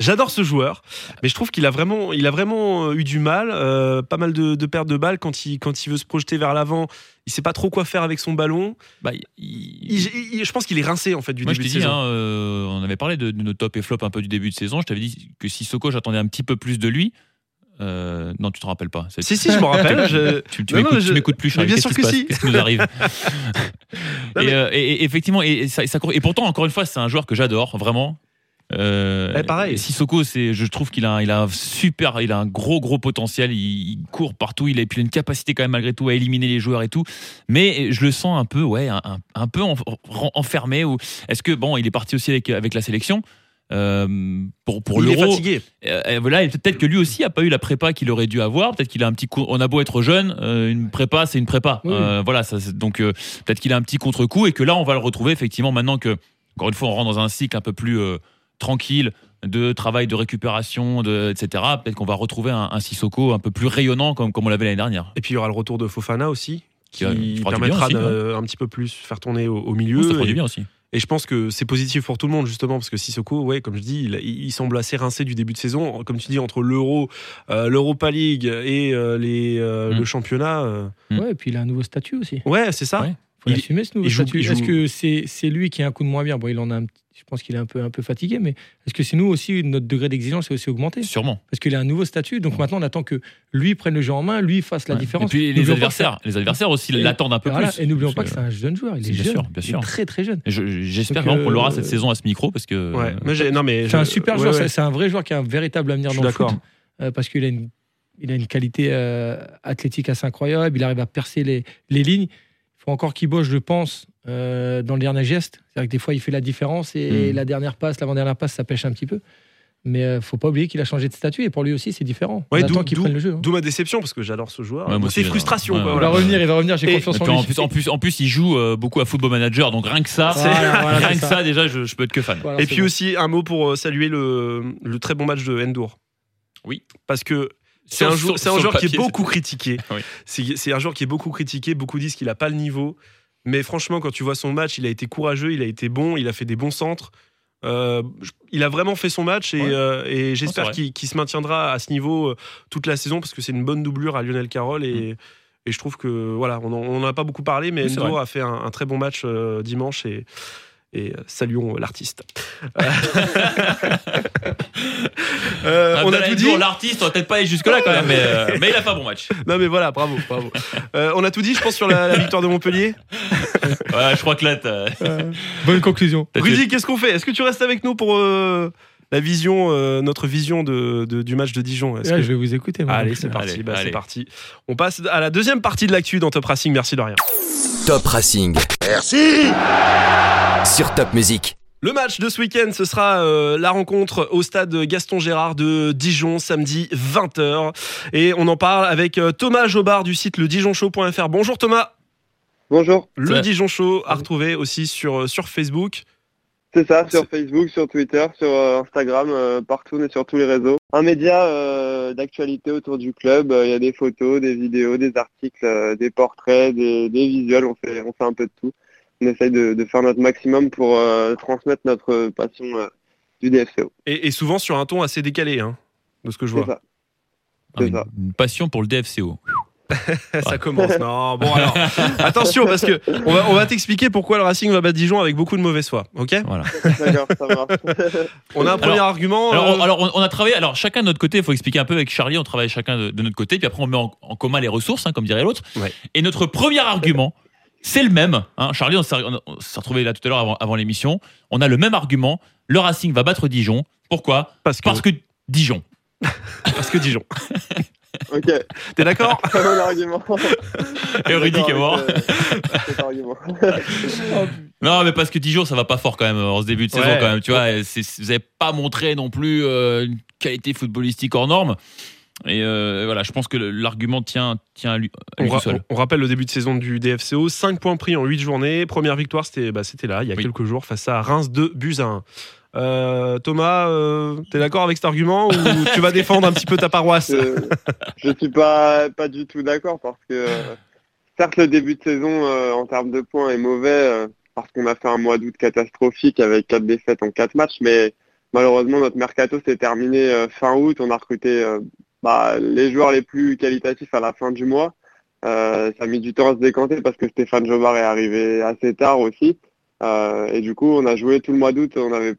J'adore ce joueur, mais je trouve qu'il a vraiment, il a vraiment euh, eu du mal, euh, pas mal de, pertes de balles quand il, quand il veut se projeter vers l'avant. Il sait pas trop quoi faire avec son ballon. Bah, je pense qu'il est rincé en fait du début de saison. Hein, euh, on avait parlé de, nos top et flop un peu du début de saison. Je t'avais dit que si Soko, j'attendais un petit peu plus de lui. non, tu te rappelles pas. Si, si, je me rappelle. tu, tu m'écoutes plus, Bien sûr que si. Qu'est-ce qui nous arrive et, effectivement, et, ça, et pourtant, encore une fois, c'est un joueur que j'adore, vraiment. Euh, eh, pareil. Sissoko, c'est, je trouve qu'il a, il a un super, il a un gros gros potentiel. Il, court partout. Il a puis une capacité quand même malgré tout à éliminer les joueurs et tout. Mais je le sens un peu, ouais, un, peu enfermé. Ou est-ce que bon, il est parti aussi avec avec la sélection. Euh, pour pour l'euro. Il est fatigué. Euh, voilà, peut-être que lui aussi a pas eu la prépa qu'il aurait dû avoir. Peut-être qu'il a un petit. On a beau être jeune, une prépa, c'est une prépa. voilà, ça, donc peut-être qu'il a un petit contre-coup et que là, on va le retrouver effectivement maintenant que encore une fois, on rentre dans un cycle un peu plus tranquille de travail de récupération, de, etc. Peut-être qu'on va retrouver un, Sissoko un peu plus rayonnant comme, comme on l'avait l'année dernière. Et puis il y aura le retour de Fofana aussi, qui, permettra de un petit peu plus faire tourner au, milieu. ça fera du bien aussi. Et je pense que c'est positif pour tout le monde, justement, parce que Sissoko, ouais, comme je dis, il, semble assez rincé du début de saison. Comme tu dis, entre l'Euro, euh, l'Europa League et euh, les, euh, mm. le championnat. Ouais, et puis il a un nouveau statut aussi. Ouais, c'est ça. Faut l'assumer ce nouveau statut. Est-ce que c'est lui qui a un coup de moins bien? Bon, il en a un je pense qu'il est un peu, un peu fatigué, mais est-ce que c'est nous aussi, notre degré d'exigence est aussi augmenté? Sûrement. Parce qu'il a un nouveau statut, donc maintenant on attend que lui prenne le jeu en main, lui fasse la différence. Et puis les adversaires, les adversaires aussi l'attendent un peu plus. Et n'oublions pas que c'est un jeune joueur, il est bien jeune, sûr, bien sûr. Il est très très jeune. J'espère qu'on l'aura cette saison à ce micro parce que. Ouais, mais non mais c'est un super joueur, c'est un vrai joueur qui a un véritable avenir dans le foot, euh, parce qu'il a une, il a une qualité euh, athlétique assez incroyable, il arrive à percer les, les lignes. Il faut encore qu'il bosse, je pense, euh, dans le dernier geste. C'est-à-dire que des fois, il fait la différence et hmm. la dernière passe, l'avant-dernière passe, ça pêche un petit peu. Mais euh, faut pas oublier qu'il a changé de statut et pour lui aussi c'est différent. Ouais, d'où qu'il prenne le jeu. Hein. D'où ma déception parce que j'adore ce joueur. c'est frustration. il va revenir, il va revenir. J'ai confiance en lui. En plus, en plus, en plus, il joue euh, beaucoup à Football Manager, donc rien que ça, rien que ça. déjà, je, peux être que fan. et puis aussi un mot pour saluer le, le très bon match de Endur. Oui. Parce que c'est un, joueur qui est beaucoup critiqué. C'est un joueur qui est beaucoup critiqué. Beaucoup disent qu'il n'a pas le niveau. Mais franchement, quand tu vois son match, il a été courageux, il a été bon, il a fait des bons centres. Euh, il a vraiment fait son match et, euh, j'espère qu'il se maintiendra à ce niveau euh, toute la saison parce que c'est une bonne doublure à Lionel Carroll et, mm. et je trouve que voilà, on n'en a pas beaucoup parlé, mais Endo a fait un, très bon match dimanche et, et saluons l'artiste. Euh, on a tout dit. L'artiste, on va peut-être pas aller jusque-là quand même, mais, euh, mais, il a fait un bon match. Non, mais voilà, bravo, bravo. Euh, on a tout dit, je pense, sur la, victoire de Montpellier? ouais, je crois que là, bonne conclusion. Rudy, qu'est-ce qu'on fait? Est-ce que tu restes avec nous pour la vision, notre vision de, du match de Dijon? Que... Je vais vous écouter. Allez, c'est parti. Bah, c'est parti. On passe à la deuxième partie de l'actu dans Top Racing. Merci de rien. Top Racing. Merci. Sur Top Music. Le match de ce week-end, ce sera euh, la rencontre au stade Gaston Gérard de Dijon, samedi 20h. Et on en parle avec euh, Thomas Jobard du site ledijonchow.fr. Bonjour Thomas. Bonjour. Le Dijon Show à retrouver aussi sur, euh, sur Facebook. C'est ça, sur Facebook, sur Twitter, sur Instagram, partout, on est sur tous les réseaux. Un média d'actualité autour du club. Il y a des photos, des vidéos, des articles, des portraits, des, des visuels. On fait, on fait un peu de tout on essaye de, faire notre maximum pour euh, transmettre notre passion euh, du DFCO. Et, souvent sur un ton assez décalé, hein, de ce que je vois. Ça. Ah, une, une, passion pour le DFCO. ça commence. Non, bon alors, attention parce que on va, on va t'expliquer pourquoi le Racing va battre Dijon avec beaucoup de mauvaise foi. Ok? Voilà. D'accord, ça marche. on a un premier argument. Euh, alors, on, a travaillé. Alors chacun de notre côté, il faut expliquer un peu avec Charlie. On travaille chacun de, notre côté, puis après on met en, commun les ressources, hein, comme dirait l'autre. Et notre premier argument, c'est le même. Hein. Charlie, on s'est retrouvé là tout à l'heure avant, l'émission. On a le même argument. Le Racing va battre Dijon. Pourquoi? Parce que, Dijon. Parce que Dijon. ok. T'es d'accord? Très bon argument. Et Rudy qui est mort. non, mais parce que Dijon, ça va pas fort quand même en ce début de saison quand même. Tu vois, vous n'avez pas montré non plus euh, une qualité footballistique hors norme. Et euh, voilà, je pense que l'argument tient, tient à lui, on, seul. on, rappelle le début de saison du DFCO 5 points pris en 8 journées. Première victoire, c'était bah, là, il y a quelques jours, face à Reims 2 buts à 1. Euh, Thomas, euh, tu es d'accord avec cet argument ou tu vas défendre un petit peu ta paroisse Je ne suis pas, pas du tout d'accord parce que certes le début de saison en termes de points est mauvais parce qu'on a fait un mois d'août catastrophique avec 4 défaites en 4 matchs, mais malheureusement notre mercato s'est terminé fin août. On a recruté bah, les joueurs les plus qualitatifs à la fin du mois. Euh, ça a mis du temps à se décanter parce que Stéphane Jobard est arrivé assez tard aussi. Euh, et du coup, on a joué tout le mois d'août. On avait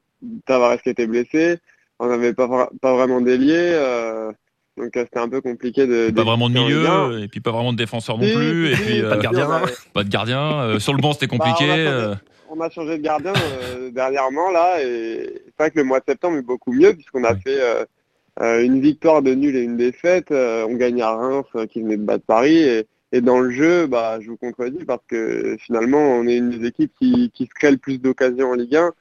Tavares qui était blessé. On n'avait pas, pas vraiment d'ailier. Euh, donc c'était un peu compliqué de. Pas vraiment de milieu, et puis pas vraiment de défenseur non plus, et puis pas de gardien. Pas de gardien. sur le banc c'était bah, compliqué. on, a changé, de gardien dernièrement là, et c'est vrai que le mois de septembre est beaucoup mieux puisqu'on a fait euh, une victoire de nul et une défaite, euh, on gagne à Reims euh, qui venait de battre Paris. Et, et, dans le jeu, bah, je vous contredis parce que finalement, on est une des équipes qui, qui se crée le plus d'occasions en Ligue 1.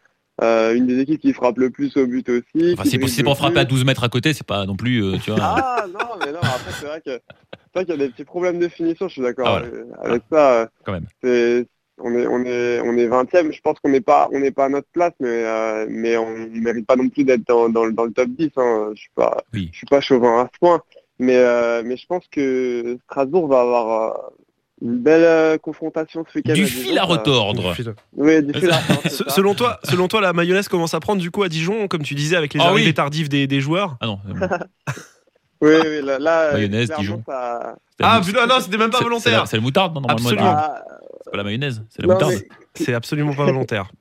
Euh, une des équipes qui frappe le plus au but aussi. Enfin, c'est pour frapper à 12 mètres à côté, c'est pas non plus. tu vois. Ah non, mais non, après, c'est vrai qu'il y a des petits problèmes de finition, je suis d'accord ah, avec, ça. Quand même on est on est on est 20e. Je pense qu'on n'est pas on n'est pas à notre place, mais euh, mais on ne mérite pas non plus d'être dans, dans, le top 10. Hein. Je suis pas je suis pas chauvin à ce point, mais euh, mais je pense que Strasbourg va avoir euh, une belle confrontation ce week-end. Du fil à retordre. Oui, du fil à selon toi, selon toi, la mayonnaise commence à prendre du coup à Dijon, comme tu disais, avec les ah arrivées tardives des, des, joueurs? Ah non. oui, oui, là, mayonnaise, Dijon. Ah putain, non, c'était même pas volontaire. C'est le moutarde, non, normalement. Absolument. Ah, c'est pas la mayonnaise, c'est la moutarde. C'est absolument pas volontaire.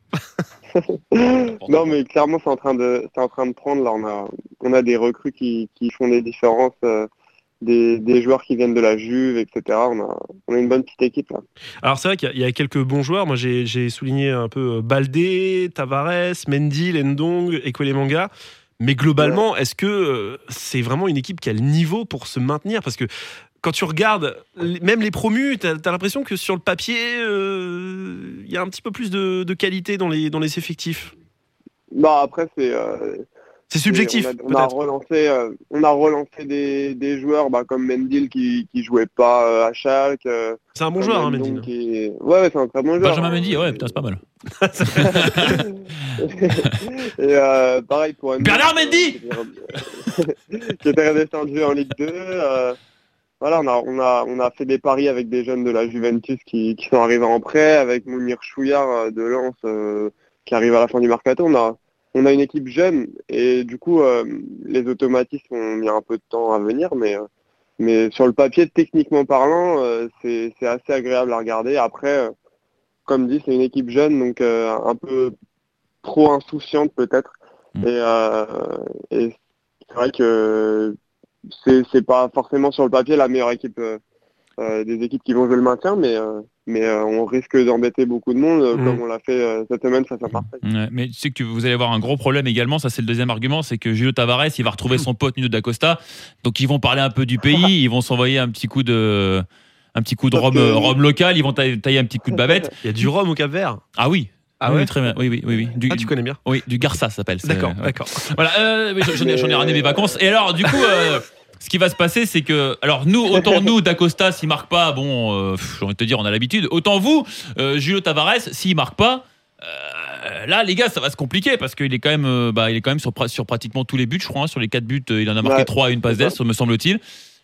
non, mais clairement, c'est en train de, c'est en train de prendre. Là, on a, on a des recrues qui, qui font des différences. Euh, des, des, joueurs qui viennent de la Juve, etc. On a, on a une bonne petite équipe là. Alors c'est vrai qu'il y, a quelques bons joueurs. Moi j'ai souligné un peu euh, Baldé, Tavares, Mendy, Lendong, Manga. Mais globalement, est-ce que euh, c'est vraiment une équipe qui a le niveau pour se maintenir? Parce que quand tu regardes même les promus, tu as, l'impression que sur le papier, il euh, y a un petit peu plus de, qualité dans les, dans les effectifs. Bah après, c'est. Euh, c'est subjectif. On a, relancé, euh, on a relancé des, des joueurs bah, comme Mendil qui ne jouait pas à Schalke. c'est un bon joueur, hein, Mendil. Qui... Ouais, c'est un très bon joueur. Benjamin Mendy, ouais, putain, c'est pas mal. Et pareil pour Bernard Mendy Qui était redescendu en Ligue 2 voilà, on a, on, a, on a fait des paris avec des jeunes de la Juventus qui, qui sont arrivés en prêt, avec Mounir Chouillard euh, de Lens euh, qui arrive à la fin du mercato. On a, on a une équipe jeune et du coup, euh, les automatismes ont mis un peu de temps à venir, mais, mais sur le papier, techniquement parlant, c'est assez agréable à regarder. Après, comme dit, c'est une équipe jeune, donc un peu trop insouciante peut-être. Mm. Et, et c'est vrai que c'est pas forcément sur le papier la meilleure équipe euh, euh, des équipes qui vont jouer le maintien, mais euh, mais on risque d'embêter beaucoup de monde mm. comme on l'a fait cette semaine face à Marseille. mais tu sais que vous allez avoir un gros problème également, ça c'est le deuxième argument, c'est que Julio Tavares il va retrouver son pote Nuno d'Acosta, donc ils vont parler un peu du pays, ils vont s'envoyer un petit coup de un petit coup de rhum, local, ils vont tailler un petit coup de bavette. Il y a du rhum au Cap Vert. Ah oui, Ah oui, ouais très bien. Oui, oui, oui. oui. Du, Ah, tu connais bien. Oui, du Garça ça s'appelle. D'accord, ouais. d'accord. Voilà, euh, j'en ai, ai ramené mes vacances. Et alors, du coup, euh, ce qui va se passer, c'est que, alors nous, autant nous, Dacosta, s'il marque pas, bon, euh, j'ai envie de te dire, on a l'habitude. Autant vous, euh, Julio Tavares, s'il marque pas. euh, Là, les gars, ça va se compliquer parce qu'il est quand même, bah, il est quand même sur, pra- sur pratiquement tous les buts, je crois. hein. sur les quatre buts, il en a marqué Ouais, trois et une passe d'ess, me semble-t-il.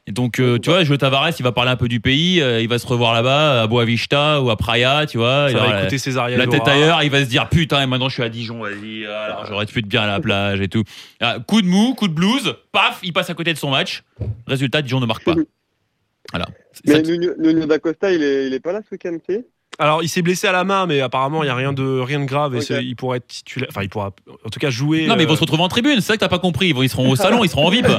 Et donc, euh, tu vois, Julio Tavares, il va parler un peu du pays, euh, il va se revoir là-bas, à Boavista ou à Praia, tu vois. Ça Il aura va la- écouter César la tête ailleurs, il va se dire putain, et maintenant je suis à Dijon, vas-y, alors j'aurais pu être bien à la plage et tout. Ah, coup de mou, coup de blues, paf, il passe à côté de son match. Résultat, Dijon ne marque pas. Voilà. Mais Nuno, d'Acosta, il est, il est pas là ce week-end, si? Alors, il s'est blessé à la main, mais apparemment, il n'y a rien de, rien de grave. Et il pourrait être titulaire. Enfin, il pourra, en tout cas, jouer. Non, mais ils vont euh, se retrouver en tribune, c'est ça que t'as pas compris. Ils, vont- ils seront au salon, ils seront en VIP.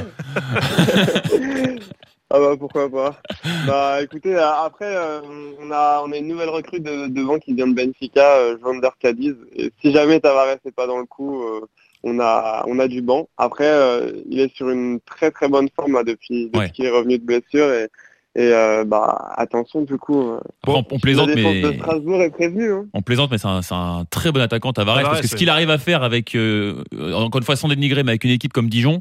Ah bah pourquoi pas. bah écoutez, euh, après euh, on a on a une nouvelle recrue de, devant qui vient de Benfica, euh, Vander Cadiz. Et si jamais Tavares n'est pas dans le coup, euh, on a on a du banc. Après, euh, il est sur une très très bonne forme là, depuis, depuis Ouais. qu'il est revenu de blessure et et euh, bah attention du coup. euh, on, plaisante, la mais de Strasbourg est prévenue. Hein. on plaisante, mais c'est un, c'est un très bon attaquant Tavares, parce que ce qu'il arrive à faire avec, euh, euh, encore une fois, sans dénigrer, mais avec une équipe comme Dijon,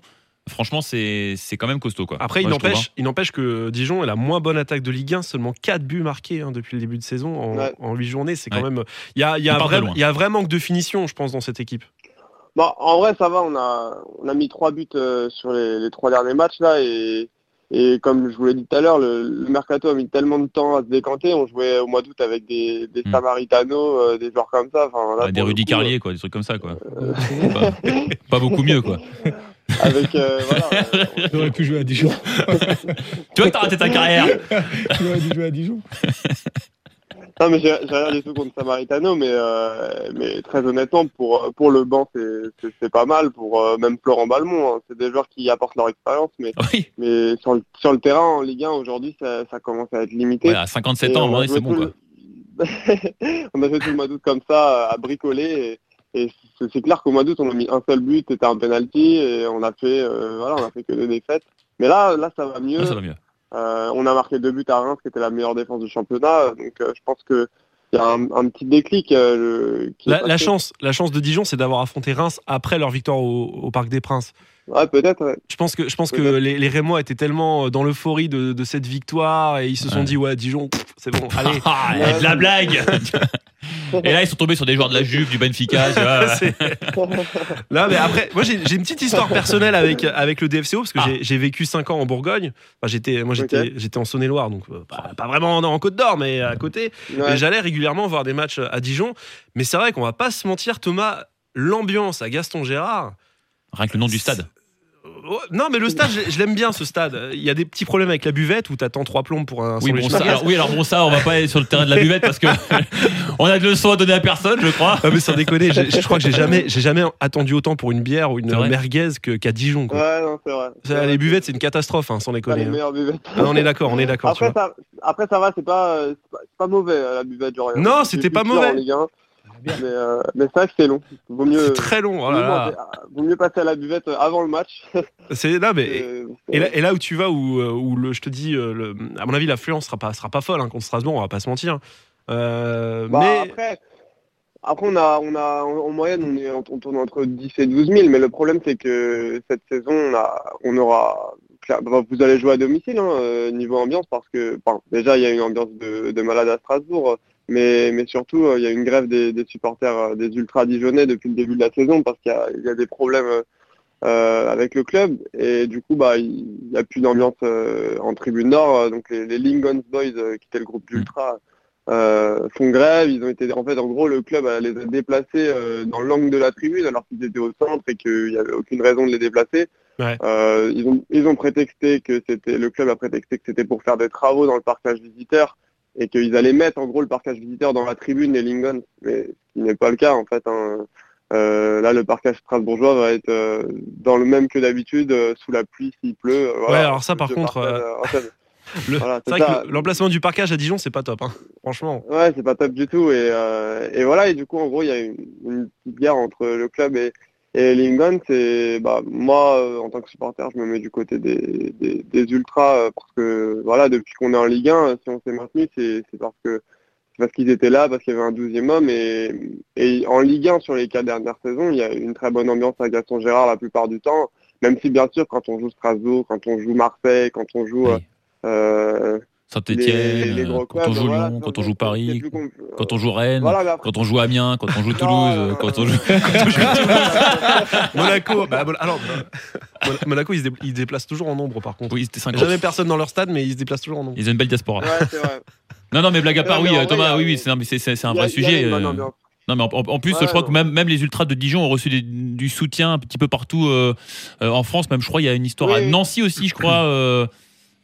franchement, c'est c'est quand même costaud, quoi. Après, Moi, n'empêche, il n'empêche que Dijon est la moins bonne attaque de Ligue 1, seulement 4 buts marqués hein, depuis le début de saison en, Ouais. en 8 journées. C'est quand Ouais. même. Il y a, il y, a vrai, y a un vrai manque de finition, je pense, dans cette équipe. Bah, en vrai, ça va. On a, on a mis trois buts euh, sur les, les trois derniers matchs là, et, et comme je vous l'ai dit tout à l'heure, le, le mercato a mis tellement de temps à se décanter. On jouait au mois d'août avec des, des Mm. Samaritano, euh, des joueurs comme ça. Enfin, là, Ouais, des Rudy coup, Carlier, quoi, des trucs comme ça, quoi. euh, Pas, pas beaucoup mieux, quoi. avec, euh, voilà, euh, J'aurais pu jouer à Dijon. Tu vois que t'as raté ta carrière. J'aurais dû jouer à Dijon. Non, mais j'ai rien du tout contre Samaritano, mais, euh, mais très honnêtement, pour, pour le banc, c'est- pas mal. Pour euh, même Florent Balmont, hein. c'est des joueurs qui apportent leur expérience, mais, Oui, mais sur, le, sur le terrain en Ligue 1 aujourd'hui, ça, ça commence à être limité. ouais, à 57 Et ans, joué c'est bon, tout quoi. le- on a joué tout le mois d'août comme ça, à bricoler. Et, et c'est- clair qu'au mois d'août, on a mis un seul but, c'était un penalty, et on a fait, euh, voilà, on a fait que deux défaites. Mais là, là, ça va mieux. Ouais, ça va mieux. Euh, on a marqué deux buts à Reims, qui était la meilleure défense du championnat. Donc, euh, je pense que il y a un, un petit déclic. euh, qui La, chance, la chance de Dijon, c'est d'avoir affronté Reims après leur victoire au, au Parc des Princes. Ouais, peut-être. ouais. Je pense que, je pense que Peut-être. les, les Rémois étaient tellement dans l'euphorie de, de cette victoire et ils se sont Ouais. dit ouais Dijon, c'est bon, allez. Ah, il y a de la blague. Et là, ils sont tombés sur des joueurs de la Juve, du Benfica, tu vois. C'est- Là, mais après, moi j'ai une petite histoire personnelle avec, avec le DFCO parce que Ah. j'ai- j'ai vécu 5 ans en Bourgogne. Enfin, j'étais, moi j'étais en Saône-et-Loire, donc euh, pas, pas vraiment en, en Côte d'Or, mais à côté. Ouais. Et j'allais régulièrement voir des matchs à Dijon. Mais c'est vrai qu'on va pas se mentir, Thomas, l'ambiance à Gaston Gérard. Rien que le nom du stade. Non, mais le stade, je, je l'aime bien ce stade. Il y a des petits problèmes avec la buvette où t'attends trois plombes pour un Oui, bon, ça, alors, oui, alors bon, ça, on va pas aller sur le terrain de la buvette parce que on a de leçons à donner à personne, je crois. Ah, mais sans déconner, je crois que j'ai jamais, j'ai jamais attendu autant pour une bière ou une merguez que- qu'à Dijon. Quoi. Ouais, non, c'est vrai. C'est Les vrai. buvettes, c'est une catastrophe, hein, sans déconner. les hein. meilleures buvettes. Ah, on est d'accord, on est d'accord. Après ça, après, ça va, c'est pas, euh, c'est pas, c'est pas mauvais euh, la buvette. Genre, Non, c'était pas mauvais. 1, mais, euh, mais c'est vrai que c'est long. Vaut mieux, C'est très long. oh vaut là mieux, vaut mieux passer à la buvette avant le match. C'est là, mais et là, et là où tu vas, où, euh, où le, je te dis, euh, le, à mon avis, l'affluence sera pas, sera pas folle hein, contre Strasbourg. On va pas se mentir. Euh, bah, mais après, après, on a, on a, en en moyenne, on, est, on tourne entre 10 et 12 000, mais le problème, c'est que cette saison, on, a, on aura, vous allez jouer à domicile, hein, niveau ambiance, parce que, bon, déjà, il y a une ambiance de, de malade à Strasbourg, mais, mais surtout, euh, il y a une grève des, des supporters euh, des ultras dijonnais depuis le début de la saison, parce qu'il y a, il y a des problèmes euh, avec le club, et du coup, bah, il n'y a plus d'ambiance en tribune nord, donc les, les Lincoln Boys, qui étaient le groupe d'ultras, euh, font grève. Ils ont été, en fait, en gros, le club a les a déplacés euh, dans l'angle de la tribune alors qu'ils étaient au centre et qu'il n'y avait aucune raison de les déplacer. Ouais. Euh, ils ont, ils ont prétexté que c'était, le club a prétexté que c'était pour faire des travaux dans le parcage visiteur et qu'ils allaient mettre, en gros, le parcage visiteur dans la tribune des Lincoln. Mais ce qui n'est pas le cas, en fait. hein. Euh, là, le parcage strasbourgeois va être euh, dans le même que d'habitude, euh, sous la pluie s'il pleut. voilà. Ouais, alors ça, par contre, le- voilà, c'est vrai que l'emplacement du parcage à Dijon, c'est pas top. hein. Franchement. Ouais, c'est pas top du tout. Et, euh, et voilà, et du coup, en gros, il y a une, une petite guerre entre le club et, et Lincoln. C'est, bah, moi, euh, en tant que supporter, je me mets du côté des, des, des ultras euh, parce que, voilà, depuis qu'on est en Ligue 1, si on s'est maintenu, c'est c'est parce que parce qu'ils étaient là, parce qu'il y avait un douzième homme. Et, et en Ligue 1, sur les quatre dernières saisons, il y a une très bonne ambiance à Gaston Gérard la plupart du temps. Même si, bien sûr, quand on joue Strasbourg, quand on joue Marseille, quand on joue... Oui. Euh, Saint-Etienne, les gros quand on joue voilà, Lyon, quand on joue Paris, com- quand on joue Rennes, Voilà, mais après- quand on joue Amiens, quand on joue Toulouse, quand on joue. Monaco, bah, alors, Mon- Monaco, ils se, dé- ils se déplacent toujours en nombre par contre. Oui, c'était 50. Jamais personne dans leur stade, mais ils se déplacent toujours en nombre. Ils ont une belle diaspora. Ouais, c'est vrai. Non, non, mais blague à part, oui, euh, vrai, Thomas, oui, oui, c'est non, mais c'est- c'est- c'est un vrai sujet. euh. Non, mais en, plus, Ouais, je crois non. que même, même les ultras de Dijon ont reçu des- du soutien un petit peu partout euh, euh, en France. Même, je crois, il y a une histoire à. Nancy aussi, je crois, euh,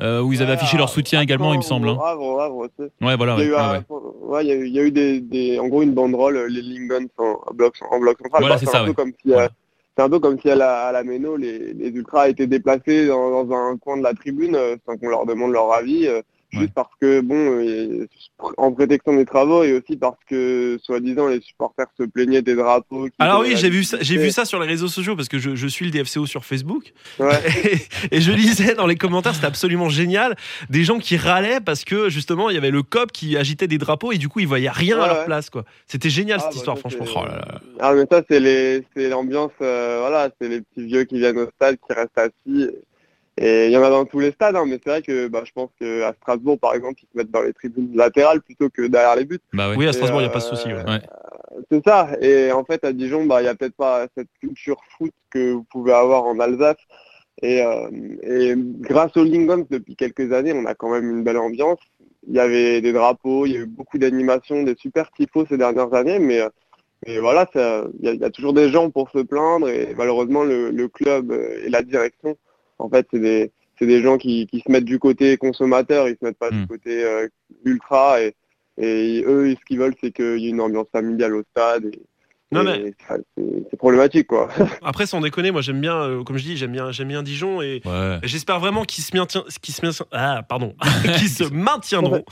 euh, où ils avaient Ouais, affiché leur soutien à également, il me semble. hein. Havre. Ouais, voilà. Il y a eu, ouais, un- ouais. ouais, il y a eu, il y a eu des, des- en gros une banderole, euh, les Lingons en, en bloc, en bloc central. Voilà, c'est ça, un peu comme si, euh, Voilà. c'est un peu comme si à la, à la Méno, les, les ultras étaient déplacés dans, dans un coin de la tribune sans qu'on leur demande leur avis, juste parce que bon, en prétextant des travaux et aussi parce que soi-disant les supporters se plaignaient des drapeaux. Alors oui, j'ai vu ça, j'ai vu ça sur les réseaux sociaux parce que je, je suis le DFCO sur Facebook Ouais. et, et je lisais dans les commentaires, c'était absolument génial, des gens qui râlaient parce que justement il y avait le COP qui agitait des drapeaux et du coup ils voyaient rien à leur ouais. place quoi. C'était génial Ah, cette bah, histoire ça, franchement. Oh là là. Ah mais ça c'est les c'est l'ambiance euh, voilà c'est les petits vieux qui viennent au stade qui restent assis et il y en a dans tous les stades hein, mais c'est vrai que bah, je pense que à Strasbourg par exemple ils se mettent dans les tribunes latérales plutôt que derrière les buts Bah. Oui, à Strasbourg il n'y a pas de euh, souci. ouais. Ouais. c'est ça et en fait à Dijon bah il y a peut-être pas cette culture foot que vous pouvez avoir en Alsace et, euh, et grâce aux Lingons depuis quelques années on a quand même une belle ambiance il y avait des drapeaux il y a eu beaucoup d'animations des super tifos ces dernières années mais euh, et voilà, ça- il y, a- il y a toujours des gens pour se plaindre et malheureusement le, le club et la direction, en fait, c'est des, c'est des gens qui, qui se mettent du côté consommateur, ils se mettent pas du côté euh, ultra et, et eux, ce qu'ils veulent, c'est qu'il y ait une ambiance familiale au stade. Et, Non, mais- c'est problématique quoi. Après sans déconner, moi j'aime bien, euh, comme je dis, j'aime bien, j'aime bien Dijon et Ouais. J'espère vraiment qu'ils se, maintient, qu'ils se, maintient- ah, pardon, qu'ils se maintiendront,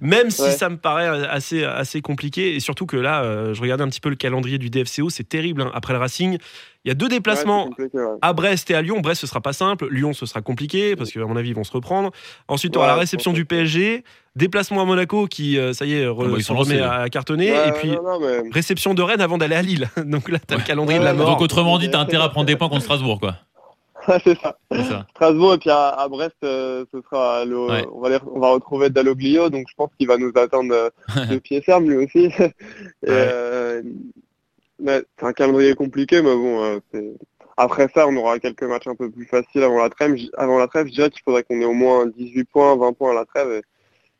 même si Ouais. ça me paraît assez, assez compliqué. Et surtout que là, euh, je regardais un petit peu le calendrier du DFCO, c'est terrible. hein. Après le Racing, il y a deux déplacements Ouais, ouais. à Brest et à Lyon. Brest, ce sera pas simple. Lyon, ce sera compliqué parce qu'à mon avis, ils vont se reprendre. Ensuite, auras Ouais, la réception du PSG, déplacement à Monaco qui, euh, ça y est, re- Ah bah, ils se sont remet lancés, à cartonner. Ouais, et puis, non, non, mais- réception de Rennes avant d'aller à Lille. Donc là, tu as Ouais. le calendrier de la mort. Donc autrement dit, t'as intérêt à prendre des points contre Strasbourg, quoi. c'est ça. Strasbourg et puis à, à Brest, euh, ce sera le, Ouais. on, va les- on va retrouver Dalloglio, donc je pense qu'il va nous attendre euh, de pied ferme lui aussi. Euh, c'est un calendrier compliqué, mais bon, euh, après ça, on aura quelques matchs un peu plus faciles avant la trêve. Avant la trêve, je dirais qu'il faudrait qu'on ait au moins 18 points, 20 points à la trêve. Et,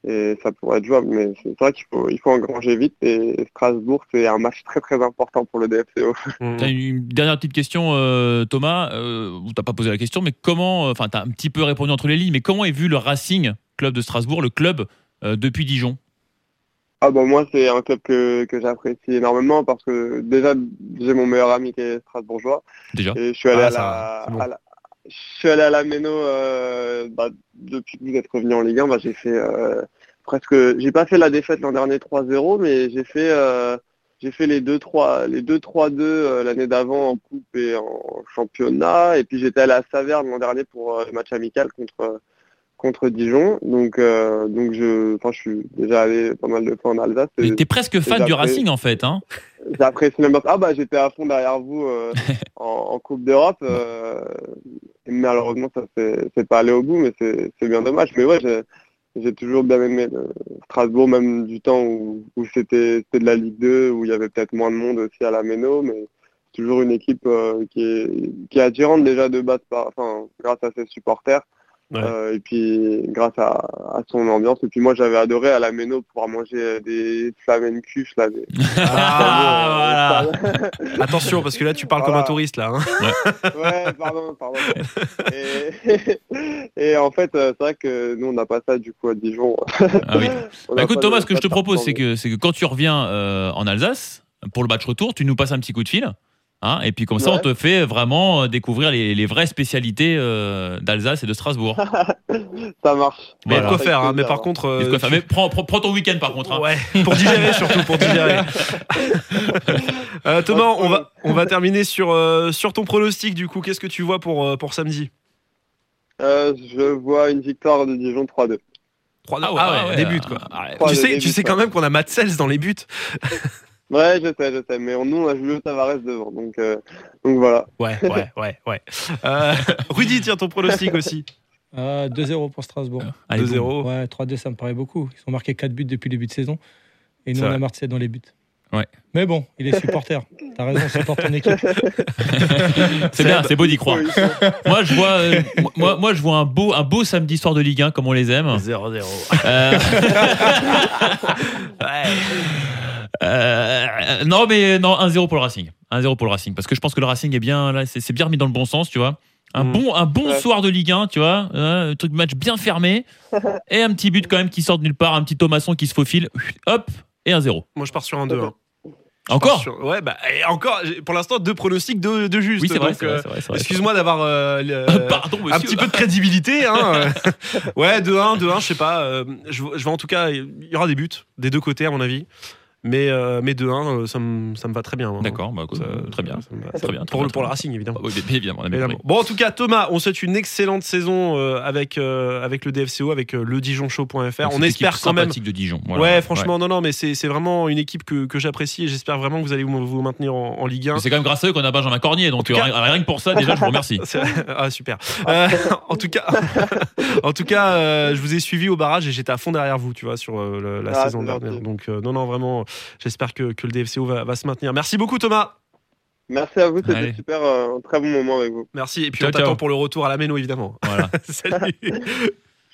et ça pourrait être jouable, mais c'est vrai qu'il faut, il faut engranger vite. Et Strasbourg, c'est un match très très important pour le DFCO. Mm. T'as une dernière petite question, euh, Thomas. Euh, t'as pas posé la question, mais comment, euh, enfin, t'as un petit peu répondu entre les lignes, mais comment est vu le Racing Club de Strasbourg, le club euh, depuis Dijon? Ah bah moi c'est un club que, que j'apprécie énormément parce que déjà j'ai mon meilleur ami qui est strasbourgeois déjà et je suis allé Ah, la, bon. à la- je suis allé à la Méno euh, bah, depuis que vous êtes revenu en Ligue 1 bah, j'ai fait euh, presque j'ai pas fait la défaite l'an dernier 3-0 mais j'ai fait euh, j'ai fait les 2-3 les 2-3-2 euh, l'année d'avant en coupe et en championnat. Et puis j'étais allé à Saverne l'an dernier pour le match amical contre contre Dijon donc euh, donc je suis déjà allé pas mal de fois en Alsace Mais T'es presque fan du Racing en fait, hein J'apprécie même pas. Ah bah j'étais à fond derrière vous euh, en, en Coupe d'Europe. euh, malheureusement ça c'est pas allé au bout, mais c'est bien dommage. Mais ouais, j'ai toujours bien aimé le Strasbourg, même du temps où, où c'était de la Ligue 2, où il y avait peut-être moins de monde aussi à la Méno, mais c'est toujours une équipe euh, qui est qui est attirante déjà de base par, enfin grâce à ses supporters. Ouais. Euh, et puis grâce à, à son ambiance. Et puis moi j'avais adoré à la Méno pouvoir manger des flamencuches là, des, Ah, voilà. Attention, parce que là, tu parles comme un touriste, là. hein. Ouais, pardon, pardon. Et, et en fait, euh, c'est vrai que nous, on n'a pas ça du coup à Dijon. Ah oui. Bah, écoute Thomas, ce que je te propose, c'est que, c'est que quand tu reviens euh, en Alsace, pour le match retour, tu nous passes un petit coup de fil. Hein, et puis comme ça, Ouais. on te fait vraiment euh, découvrir les, les vraies spécialités euh, d'Alsace et de Strasbourg. Ça marche. Mais il y a de Voilà. quoi faire, hein. Mais par contre. euh, tu- Mais prends, prends- prends ton week-end par contre. hein. Ouais, pour digérer surtout, pour digérer. Euh, Thomas, on va, on va terminer sur, euh, sur ton pronostic du coup. Qu'est-ce que tu vois pour, pour samedi? Euh, je vois une victoire de Dijon 3-2. 3 Ah ouais, ah ouais, ouais, des buts quoi. ah tu sais, tu buts, sais quand ouais. même qu'on a Matt Sells dans les buts. Ouais, je sais, je sais. Mais nous, on a Julio Tavares devant. Donc, euh, donc voilà. Ouais, ouais, ouais, ouais. Euh, Rudy, tiens ton pronostic aussi. Ah, 2-0 pour Strasbourg. Allez, 2-0. boum. Ouais, 3-2, ça me paraît beaucoup. Ils ont marqué 4 buts depuis le début de saison. Et nous, on vrai. a Marseille dans les buts. Ouais. Mais bon, il est supporter. T'as raison, supporte ton équipe. C'est bien, c'est beau d'y croire. Moi, je vois, euh, moi, moi, je vois un beau, un beau samedi soir de Ligue 1 comme on les aime. 0-0. Euh, Ouais. Euh, non, mais non, 1-0 pour le Racing. 1-0 pour le Racing. Parce que je pense que le Racing est bien, là, c'est c'est bien remis dans le bon sens, tu vois. Un Mm. bon, un bon Ouais. soir de Ligue 1, tu vois. euh, un truc de match bien fermé. et un petit but quand même qui sort de nulle part. Un petit Thomasson qui se faufile. Hop, et 1-0. Moi je pars sur un 2 Encore Sur- Ouais, bah, et encore, pour l'instant, deux pronostics, deux, deux justes. Oui, c'est vrai, euh, c'est vrai. Excuse-moi d'avoir euh, un petit peu de crédibilité. Hein. ouais, 2-1, 2-1, je sais pas. euh, je, je vais en tout cas, il y aura des buts des deux côtés, à mon avis. Mais, euh, mais 2-1, euh, ça me, ça me va très bien. hein. D'accord, bah, Ça- très bien. ça me va. Très bien, très Pour, bien, pour le Racing, évidemment. bien. Oui, bien évidemment, on a bien Évidemment. Bon, en tout cas, Thomas, on souhaite une excellente saison euh, avec, euh, avec le DFCO, avec euh, le Dijonshow.fr. On espère quand même. sympathique de Dijon. voilà. Ouais, franchement, non, non, mais c'est c'est vraiment une équipe que, que j'apprécie et j'espère vraiment que vous allez vous, vous maintenir en, en Ligue 1. Mais C'est quand même grâce à eux qu'on a Benjamin Cornier, donc cas- rien que pour ça, déjà, je vous remercie. Ah super. Euh, en tout cas, en tout cas, euh, je vous ai suivi au barrage et j'étais à fond derrière vous, tu vois, sur euh, la Ah, saison dernière. Donc euh, non, non, vraiment, j'espère que, que le DFCO va, va se maintenir. Merci beaucoup Thomas. Merci à vous, c'était super, euh, un très bon moment avec vous. Merci et puis Ciao, on t'attend pour le retour à la Méno évidemment. Voilà. Salut.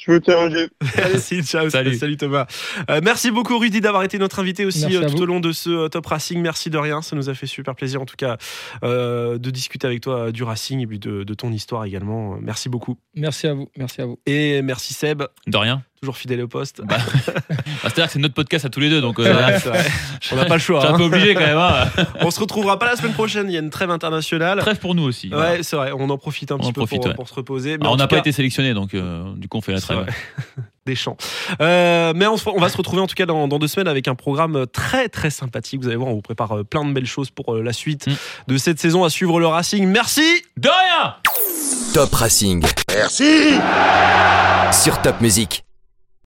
Je vous tiens au jus. Merci, ciao, Salut. salut Thomas. Euh, merci beaucoup Rudy d'avoir été notre invité aussi euh, tout vous. au long de ce euh, Top Racing. Merci de rien, ça nous a fait super plaisir en tout cas euh, de discuter avec toi du Racing et puis de, de ton histoire également. Merci beaucoup. Merci à vous. Merci à vous. Et merci Seb, De rien. Toujours fidèle au poste. Bah, bah, C'est-à-dire que c'est notre podcast à tous les deux, donc euh, vrai. On n'a pas le choix. je suis un hein. peu obligé quand même. hein. On se retrouvera pas la semaine prochaine, il y a une trêve internationale. Trêve pour nous aussi. voilà. Ouais, c'est vrai, on en profite un On petit peu profite, pour, ouais. pour se reposer. Mais Alors, en on n'a pas cas, été sélectionné, donc euh, du coup on fait la trêve. des champs. Euh, mais on, se- on va se retrouver en tout cas dans, dans deux semaines avec un programme très très sympathique. Vous allez voir, on vous prépare euh, plein de belles choses pour euh, la suite Mm. de cette saison à suivre le Racing. Merci De rien Top Racing. Merci Sur Top Music.